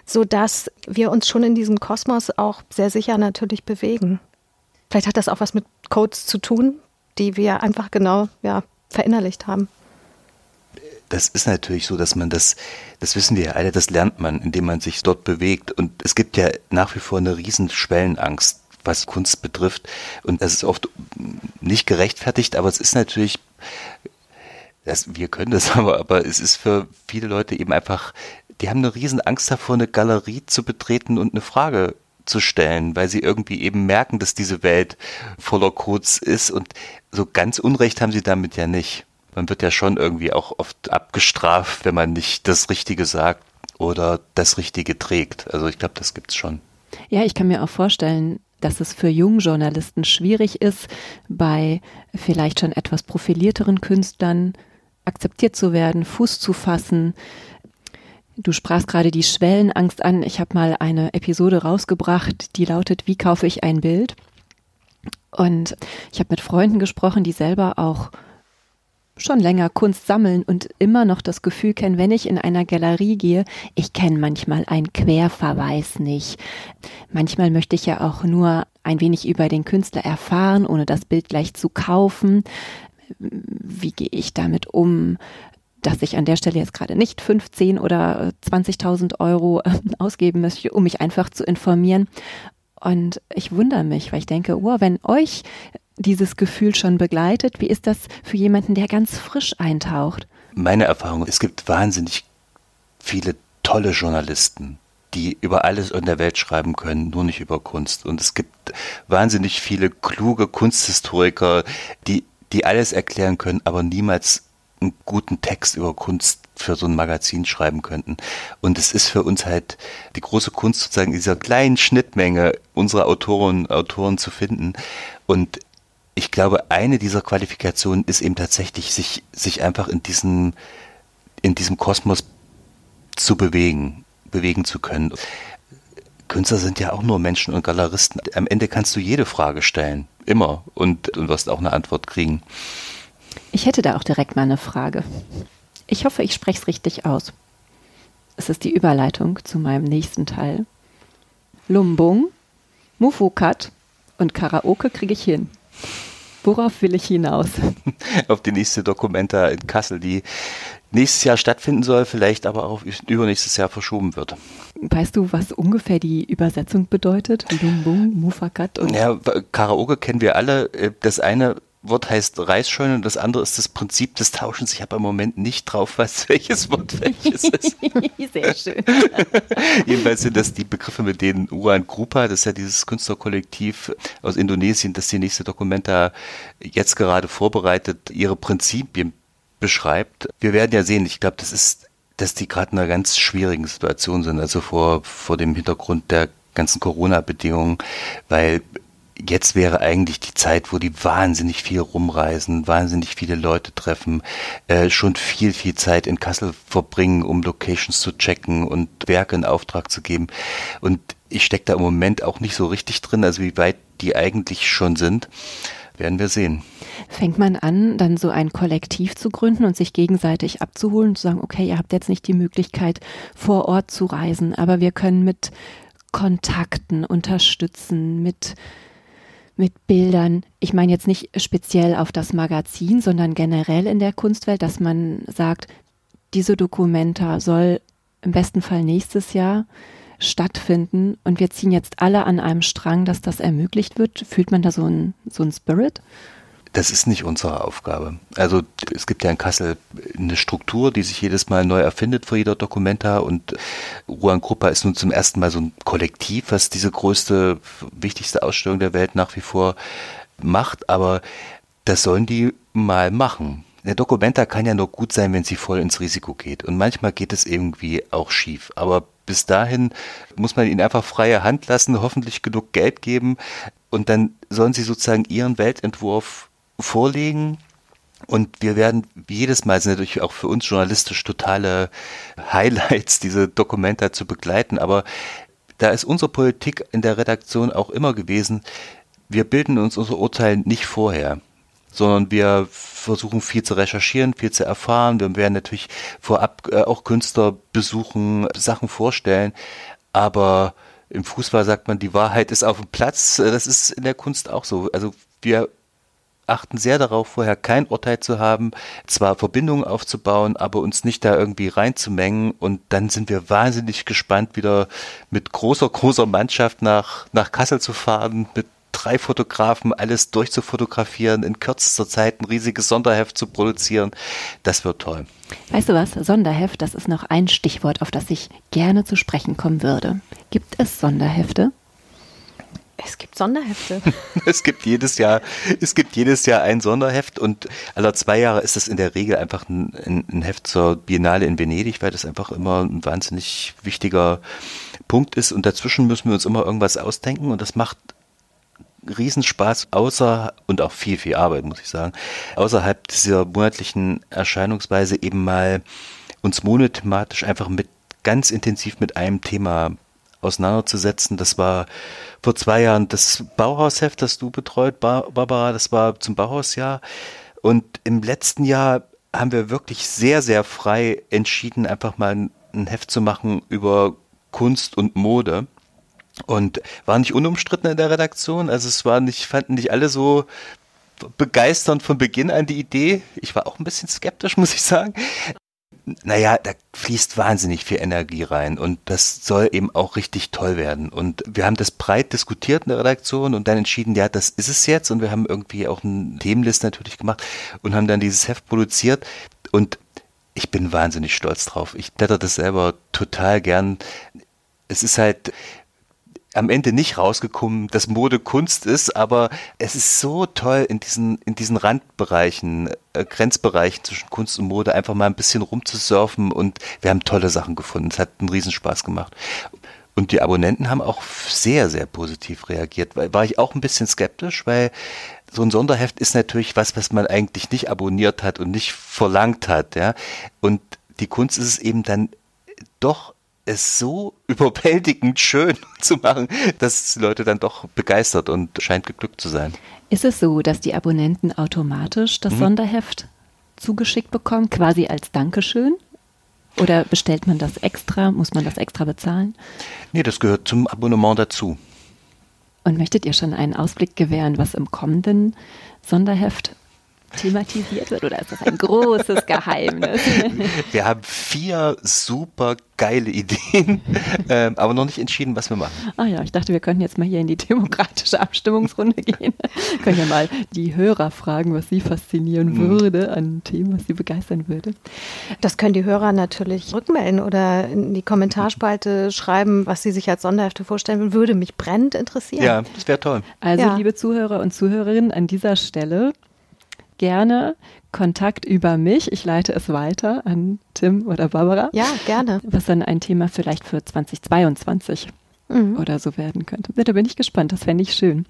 Speaker 1: so dass wir uns schon in diesem Kosmos auch sehr sicher natürlich bewegen. Vielleicht hat das auch was mit Codes zu tun, die wir einfach genau ja, verinnerlicht haben.
Speaker 3: Das ist natürlich so, dass man das, das wissen wir ja alle, das lernt man, indem man sich dort bewegt. Und es gibt ja nach wie vor eine riesen Schwellenangst, was Kunst betrifft. Und das ist oft nicht gerechtfertigt, aber es ist natürlich, das, wir können das *laughs* aber, aber es ist für viele Leute eben einfach, die haben eine riesen Angst davor, eine Galerie zu betreten und eine Frage zu stellen, weil sie irgendwie eben merken, dass diese Welt voller Codes ist und so ganz Unrecht haben sie damit ja nicht. Man wird ja schon irgendwie auch oft abgestraft, wenn man nicht das Richtige sagt oder das Richtige trägt. Also ich glaube, das gibt's schon.
Speaker 2: Ja, ich kann mir auch vorstellen, dass es für Jungjournalisten schwierig ist, bei vielleicht schon etwas profilierteren Künstlern akzeptiert zu werden, Fuß zu fassen, Du sprachst gerade die Schwellenangst an. Ich habe mal eine Episode rausgebracht, die lautet, wie kaufe ich ein Bild? Und ich habe mit Freunden gesprochen, die selber auch schon länger Kunst sammeln und immer noch das Gefühl kennen, wenn ich in einer Galerie gehe, ich kenne manchmal einen Querverweis nicht. Manchmal möchte ich ja auch nur ein wenig über den Künstler erfahren, ohne das Bild gleich zu kaufen. Wie gehe ich damit um? Dass ich an der Stelle jetzt gerade nicht 15 oder 20.000 Euro äh, *laughs* ausgeben möchte, um mich einfach zu informieren. Und ich wundere mich, weil ich denke, wow, wenn euch dieses Gefühl schon begleitet, wie ist das für jemanden, der ganz frisch eintaucht?
Speaker 3: Meine Erfahrung, es gibt wahnsinnig viele tolle Journalisten, die über alles in der Welt schreiben können, nur nicht über Kunst. Und es gibt wahnsinnig viele kluge Kunsthistoriker, die, die alles erklären können, aber niemals einen guten Text über Kunst für so ein Magazin schreiben könnten. Und es ist für uns halt die große Kunst sozusagen in dieser kleinen Schnittmenge unserer Autoren, Autoren zu finden. Und ich glaube, eine dieser Qualifikationen ist eben tatsächlich, sich, sich einfach in diesem, in diesem Kosmos zu bewegen, bewegen zu können. Künstler sind ja auch nur Menschen und Galeristen. Am Ende kannst du jede Frage stellen. Immer. Und, und wirst auch eine Antwort kriegen.
Speaker 2: Ich hätte da auch direkt mal eine Frage. Ich hoffe, ich spreche es richtig aus. Es ist die Überleitung zu meinem nächsten Teil. Lumbung, Mufukat und Karaoke kriege ich hin. Worauf will ich hinaus? *laughs*
Speaker 3: Auf die nächste Dokumenta in Kassel, die nächstes Jahr stattfinden soll, vielleicht aber auch übernächstes Jahr verschoben wird.
Speaker 2: Weißt du, was ungefähr die Übersetzung bedeutet? Lumbung, Mufakat
Speaker 3: und. Ja, Karaoke kennen wir alle. Das eine Wort heißt Reisscheune und das andere ist das Prinzip des Tauschens. Ich habe im Moment nicht drauf, was *laughs* welches Wort welches ist. *laughs* Sehr schön. *laughs* Jedenfalls sind das die Begriffe, mit denen Uran Grupa, das ist ja dieses Künstlerkollektiv aus Indonesien, das die nächste Dokumenta jetzt gerade vorbereitet, ihre Prinzipien beschreibt. Wir werden ja sehen, ich glaube, das ist, dass die gerade in einer ganz schwierigen Situation sind, also vor, vor dem Hintergrund der ganzen Corona-Bedingungen, weil jetzt wäre eigentlich die Zeit, wo die wahnsinnig viel rumreisen, wahnsinnig viele Leute treffen, äh, schon viel, viel Zeit in Kassel verbringen, um Locations zu checken und Werke in Auftrag zu geben. Und ich stecke da im Moment auch nicht so richtig drin, also wie weit die eigentlich schon sind, werden wir sehen.
Speaker 2: Fängt man an, dann so ein Kollektiv zu gründen und sich gegenseitig abzuholen und zu sagen, okay, ihr habt jetzt nicht die Möglichkeit, vor Ort zu reisen, aber wir können mit Kontakten unterstützen, mit mit Bildern. Ich meine jetzt nicht speziell auf das Magazin, sondern generell in der Kunstwelt, dass man sagt, diese Dokumenta soll im besten Fall nächstes Jahr stattfinden und wir ziehen jetzt alle an einem Strang, dass das ermöglicht wird. Fühlt man da so ein, so Spirit?
Speaker 3: Das ist nicht unsere Aufgabe. Also es gibt ja in Kassel eine Struktur, die sich jedes Mal neu erfindet vor jeder Dokumenta und Ruan Gruppa ist nun zum ersten Mal so ein Kollektiv, was diese größte, wichtigste Ausstellung der Welt nach wie vor macht, aber das sollen die mal machen. Eine Dokumenta kann ja nur gut sein, wenn sie voll ins Risiko geht und manchmal geht es irgendwie auch schief, aber bis dahin muss man ihnen einfach freie Hand lassen, hoffentlich genug Geld geben und dann sollen sie sozusagen ihren Weltentwurf vorlegen. Und wir werden jedes Mal sind natürlich auch für uns journalistisch totale Highlights, diese Dokumenta zu begleiten. Aber da ist unsere Politik in der Redaktion auch immer gewesen, wir bilden uns unser Urteil nicht vorher sondern wir versuchen viel zu recherchieren, viel zu erfahren. Wir werden natürlich vorab äh, auch Künstler besuchen, Sachen vorstellen, aber im Fußball sagt man, die Wahrheit ist auf dem Platz. Das ist in der Kunst auch so. Also wir achten sehr darauf, vorher kein Urteil zu haben, zwar Verbindungen aufzubauen, aber uns nicht da irgendwie reinzumengen. Und dann sind wir wahnsinnig gespannt, wieder mit großer, großer Mannschaft nach, nach Kassel zu fahren, mit drei Fotografen alles durchzufotografieren, in kürzester Zeit ein riesiges Sonderheft zu produzieren. Das wird toll.
Speaker 2: Weißt du was? Sonderheft, das ist noch ein Stichwort, auf das ich gerne zu sprechen kommen würde. Gibt es Sonderhefte?
Speaker 1: Es gibt Sonderhefte. *laughs*
Speaker 3: es gibt jedes Jahr, es gibt jedes Jahr ein Sonderheft und aller zwei Jahre ist es in der Regel einfach ein, ein, ein, Heft zur Biennale in Venedig, weil das einfach immer ein wahnsinnig wichtiger Punkt ist und dazwischen müssen wir uns immer irgendwas ausdenken und das macht Riesenspaß, außer und auch viel, viel Arbeit, muss ich sagen, außerhalb dieser monatlichen Erscheinungsweise eben mal uns monothematisch einfach mit ganz intensiv mit einem Thema auseinanderzusetzen. Das war vor zwei Jahren das Bauhausheft, das du betreut, Barbara, das war zum Bauhausjahr. Und im letzten Jahr haben wir wirklich sehr, sehr frei entschieden, einfach mal ein Heft zu machen über Kunst und Mode. Und war nicht unumstritten in der Redaktion. Also es war nicht, fanden nicht alle so begeisternd von Beginn an die Idee. Ich war auch ein bisschen skeptisch, *laughs* muss ich sagen. Naja, da fließt wahnsinnig viel Energie rein und das soll eben auch richtig toll werden. Und wir haben das breit diskutiert in der Redaktion und dann entschieden, ja, das ist es jetzt. Und wir haben irgendwie auch eine Themenliste natürlich gemacht und haben dann dieses Heft produziert. Und ich bin wahnsinnig stolz drauf. Ich blätter das selber total gern. Es ist halt, am Ende nicht rausgekommen, dass Mode Kunst ist, aber es ist so toll in diesen, in diesen Randbereichen, äh, Grenzbereichen zwischen Kunst und Mode einfach mal ein bisschen rumzusurfen und wir haben tolle Sachen gefunden. Es hat einen Riesenspaß gemacht. Und die Abonnenten haben auch sehr, sehr positiv reagiert. War ich auch ein bisschen skeptisch, weil so ein Sonderheft ist natürlich was, was man eigentlich nicht abonniert hat und nicht verlangt hat, ja. Und die Kunst ist es eben dann doch es so überwältigend schön *laughs* zu machen, dass die Leute dann doch begeistert und scheint geglückt zu sein.
Speaker 2: Ist es so, dass die Abonnenten automatisch das mhm. Sonderheft zugeschickt bekommen, quasi als Dankeschön? Oder bestellt man das extra? Muss man das extra bezahlen?
Speaker 3: Nee, das gehört zum Abonnement dazu.
Speaker 2: Und möchtet ihr schon einen Ausblick gewähren, was im kommenden Sonderheft thematisiert wird oder ist das ein großes Geheimnis? *laughs*
Speaker 3: Wir haben vier super geile Ideen, *laughs* äh, aber noch nicht entschieden, was wir machen.
Speaker 2: Ah ja, ich dachte, wir könnten jetzt mal hier in die demokratische Abstimmungsrunde gehen. *laughs* können ja mal die Hörer fragen, was sie faszinieren mhm. würde an Themen, was sie begeistern würde.
Speaker 1: Das können die Hörer natürlich rückmelden oder in die Kommentarspalte schreiben, was sie sich als Sonderhefte vorstellen würde mich brennend interessieren.
Speaker 3: Ja, das wäre toll.
Speaker 2: Also, ja. liebe Zuhörer und Zuhörerinnen, an dieser Stelle gerne Kontakt über mich. Ich leite es weiter an Tim oder Barbara.
Speaker 1: Ja, gerne.
Speaker 2: Was dann ein Thema vielleicht für 2022 mhm. oder so werden könnte. da bin ich gespannt, das fände ich schön.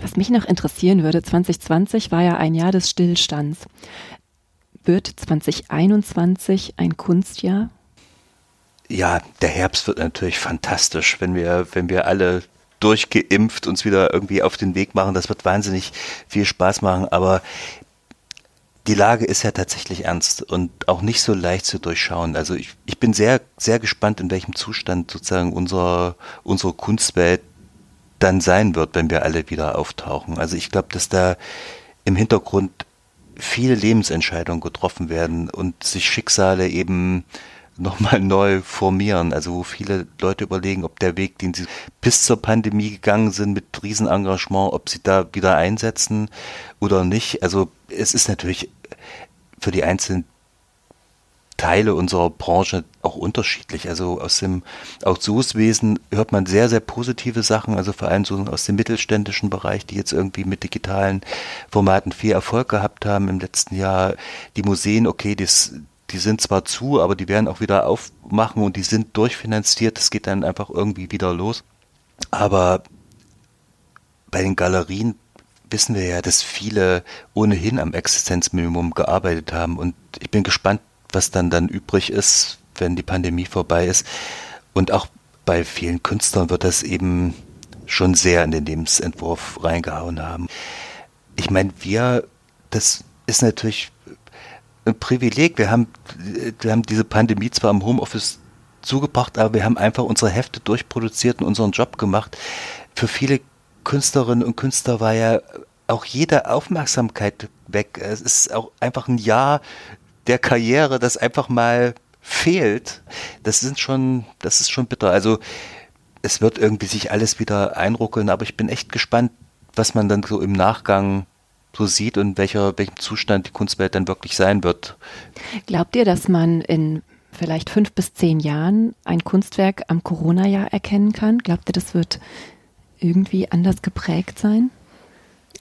Speaker 2: Was mich noch interessieren würde, 2020 war ja ein Jahr des Stillstands. Wird 2021 ein Kunstjahr?
Speaker 3: Ja, der Herbst wird natürlich fantastisch, wenn wir, wenn wir alle durchgeimpft uns wieder irgendwie auf den Weg machen. Das wird wahnsinnig viel Spaß machen. Aber die Lage ist ja tatsächlich ernst und auch nicht so leicht zu durchschauen. Also ich, ich bin sehr, sehr gespannt, in welchem Zustand sozusagen unser, unsere Kunstwelt dann sein wird, wenn wir alle wieder auftauchen. Also ich glaube, dass da im Hintergrund viele Lebensentscheidungen getroffen werden und sich Schicksale eben nochmal neu formieren. Also wo viele Leute überlegen, ob der Weg, den sie bis zur Pandemie gegangen sind mit Riesenengagement, ob sie da wieder einsetzen oder nicht. Also es ist natürlich für die einzelnen Teile unserer Branche auch unterschiedlich. Also aus dem Auktionswesen hört man sehr, sehr positive Sachen, also vor allem so aus dem mittelständischen Bereich, die jetzt irgendwie mit digitalen Formaten viel Erfolg gehabt haben im letzten Jahr. Die Museen, okay, das, die sind zwar zu, aber die werden auch wieder aufmachen und die sind durchfinanziert. Das geht dann einfach irgendwie wieder los. Aber bei den Galerien wissen wir ja, dass viele ohnehin am Existenzminimum gearbeitet haben und ich bin gespannt, was dann dann übrig ist, wenn die Pandemie vorbei ist. Und auch bei vielen Künstlern wird das eben schon sehr in den Lebensentwurf reingehauen haben. Ich meine, wir, das ist natürlich ein Privileg. Wir haben, wir haben diese Pandemie zwar im Homeoffice zugebracht, aber wir haben einfach unsere Hefte durchproduziert und unseren Job gemacht. Für viele Künstlerinnen und Künstler war ja auch jede Aufmerksamkeit weg. Es ist auch einfach ein Jahr der Karriere, das einfach mal fehlt. Das sind schon, das ist schon bitter. Also es wird irgendwie sich alles wieder einruckeln, aber ich bin echt gespannt, was man dann so im Nachgang so sieht und welcher, welchem Zustand die Kunstwelt dann wirklich sein wird.
Speaker 2: Glaubt ihr, dass man in vielleicht fünf bis zehn Jahren ein Kunstwerk am Corona-Jahr erkennen kann? Glaubt ihr, das wird irgendwie anders geprägt sein?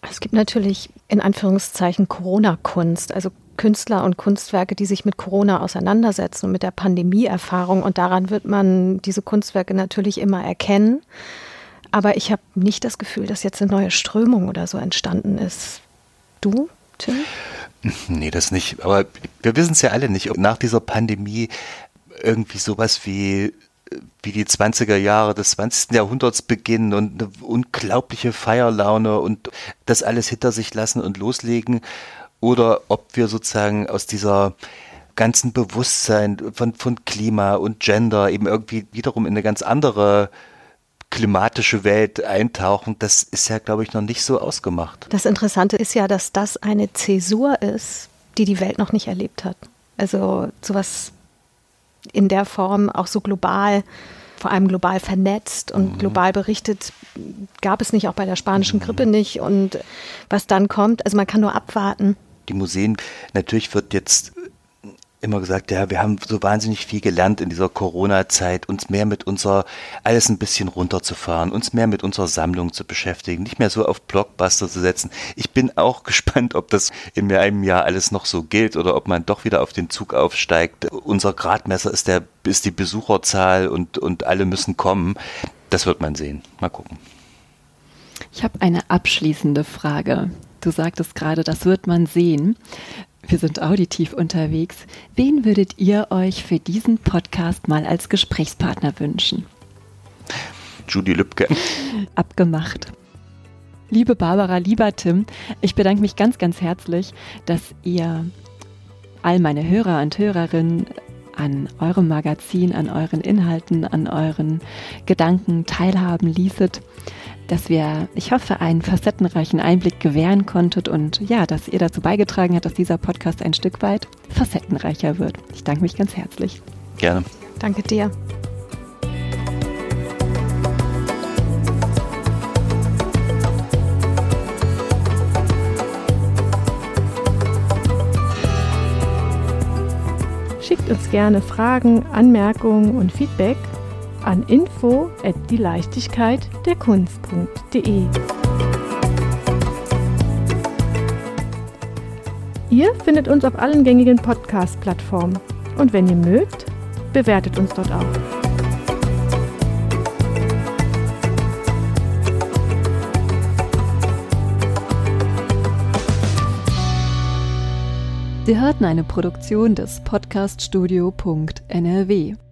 Speaker 1: Es gibt natürlich in Anführungszeichen Corona-Kunst, also Künstler und Kunstwerke, die sich mit Corona auseinandersetzen und mit der Pandemieerfahrung. Und daran wird man diese Kunstwerke natürlich immer erkennen. Aber ich habe nicht das Gefühl, dass jetzt eine neue Strömung oder so entstanden ist. Du, Tim? *laughs*
Speaker 3: Nee, das nicht. Aber wir wissen es ja alle nicht, ob nach dieser Pandemie irgendwie sowas wie wie die 20er Jahre des 20. Jahrhunderts beginnen und eine unglaubliche Feierlaune und das alles hinter sich lassen und loslegen oder ob wir sozusagen aus dieser ganzen Bewusstsein von, von Klima und Gender eben irgendwie wiederum in eine ganz andere klimatische Welt eintauchen, das ist ja, glaube ich, noch nicht so ausgemacht.
Speaker 1: Das Interessante ist ja, dass das eine Zäsur ist, die die Welt noch nicht erlebt hat. Also sowas in der Form auch so global, vor allem global vernetzt und mhm. global berichtet, gab es nicht, auch bei der spanischen mhm. Grippe nicht. Und was dann kommt, also man kann nur abwarten.
Speaker 3: Die Museen, natürlich wird jetzt immer gesagt, ja, wir haben so wahnsinnig viel gelernt in dieser Corona-Zeit, uns mehr mit unserer, alles ein bisschen runterzufahren, uns mehr mit unserer Sammlung zu beschäftigen, nicht mehr so auf Blockbuster zu setzen. Ich bin auch *laughs* gespannt, ob das in einem Jahr alles noch so gilt oder ob man doch wieder auf den Zug aufsteigt. Unser Gradmesser ist der, ist die Besucherzahl und, und alle müssen kommen. Das wird man sehen. Mal gucken.
Speaker 2: Ich habe eine abschließende Frage. Du sagtest gerade, das wird man sehen wir sind auditiv unterwegs. Wen würdet ihr euch für diesen Podcast mal als Gesprächspartner wünschen?
Speaker 3: Judy Lübke. *laughs*
Speaker 2: Abgemacht. Liebe Barbara, lieber Tim, ich bedanke mich ganz, ganz herzlich, dass ihr all meine Hörer und Hörerinnen an eurem Magazin, an euren Inhalten, an euren Gedanken teilhaben ließet dass wir, ich hoffe, einen facettenreichen Einblick gewähren konntet und ja, dass ihr dazu beigetragen habt, dass dieser Podcast ein Stück weit facettenreicher wird. Ich danke mich ganz herzlich.
Speaker 3: Gerne.
Speaker 1: Danke dir. Schickt uns gerne Fragen, Anmerkungen und Feedback an info at die Leichtigkeit der Kunst.de. Ihr findet uns auf allen gängigen Podcast-Plattformen und wenn ihr mögt, bewertet uns dort auch.
Speaker 2: Sie hörten eine Produktion des Podcaststudio.nrw.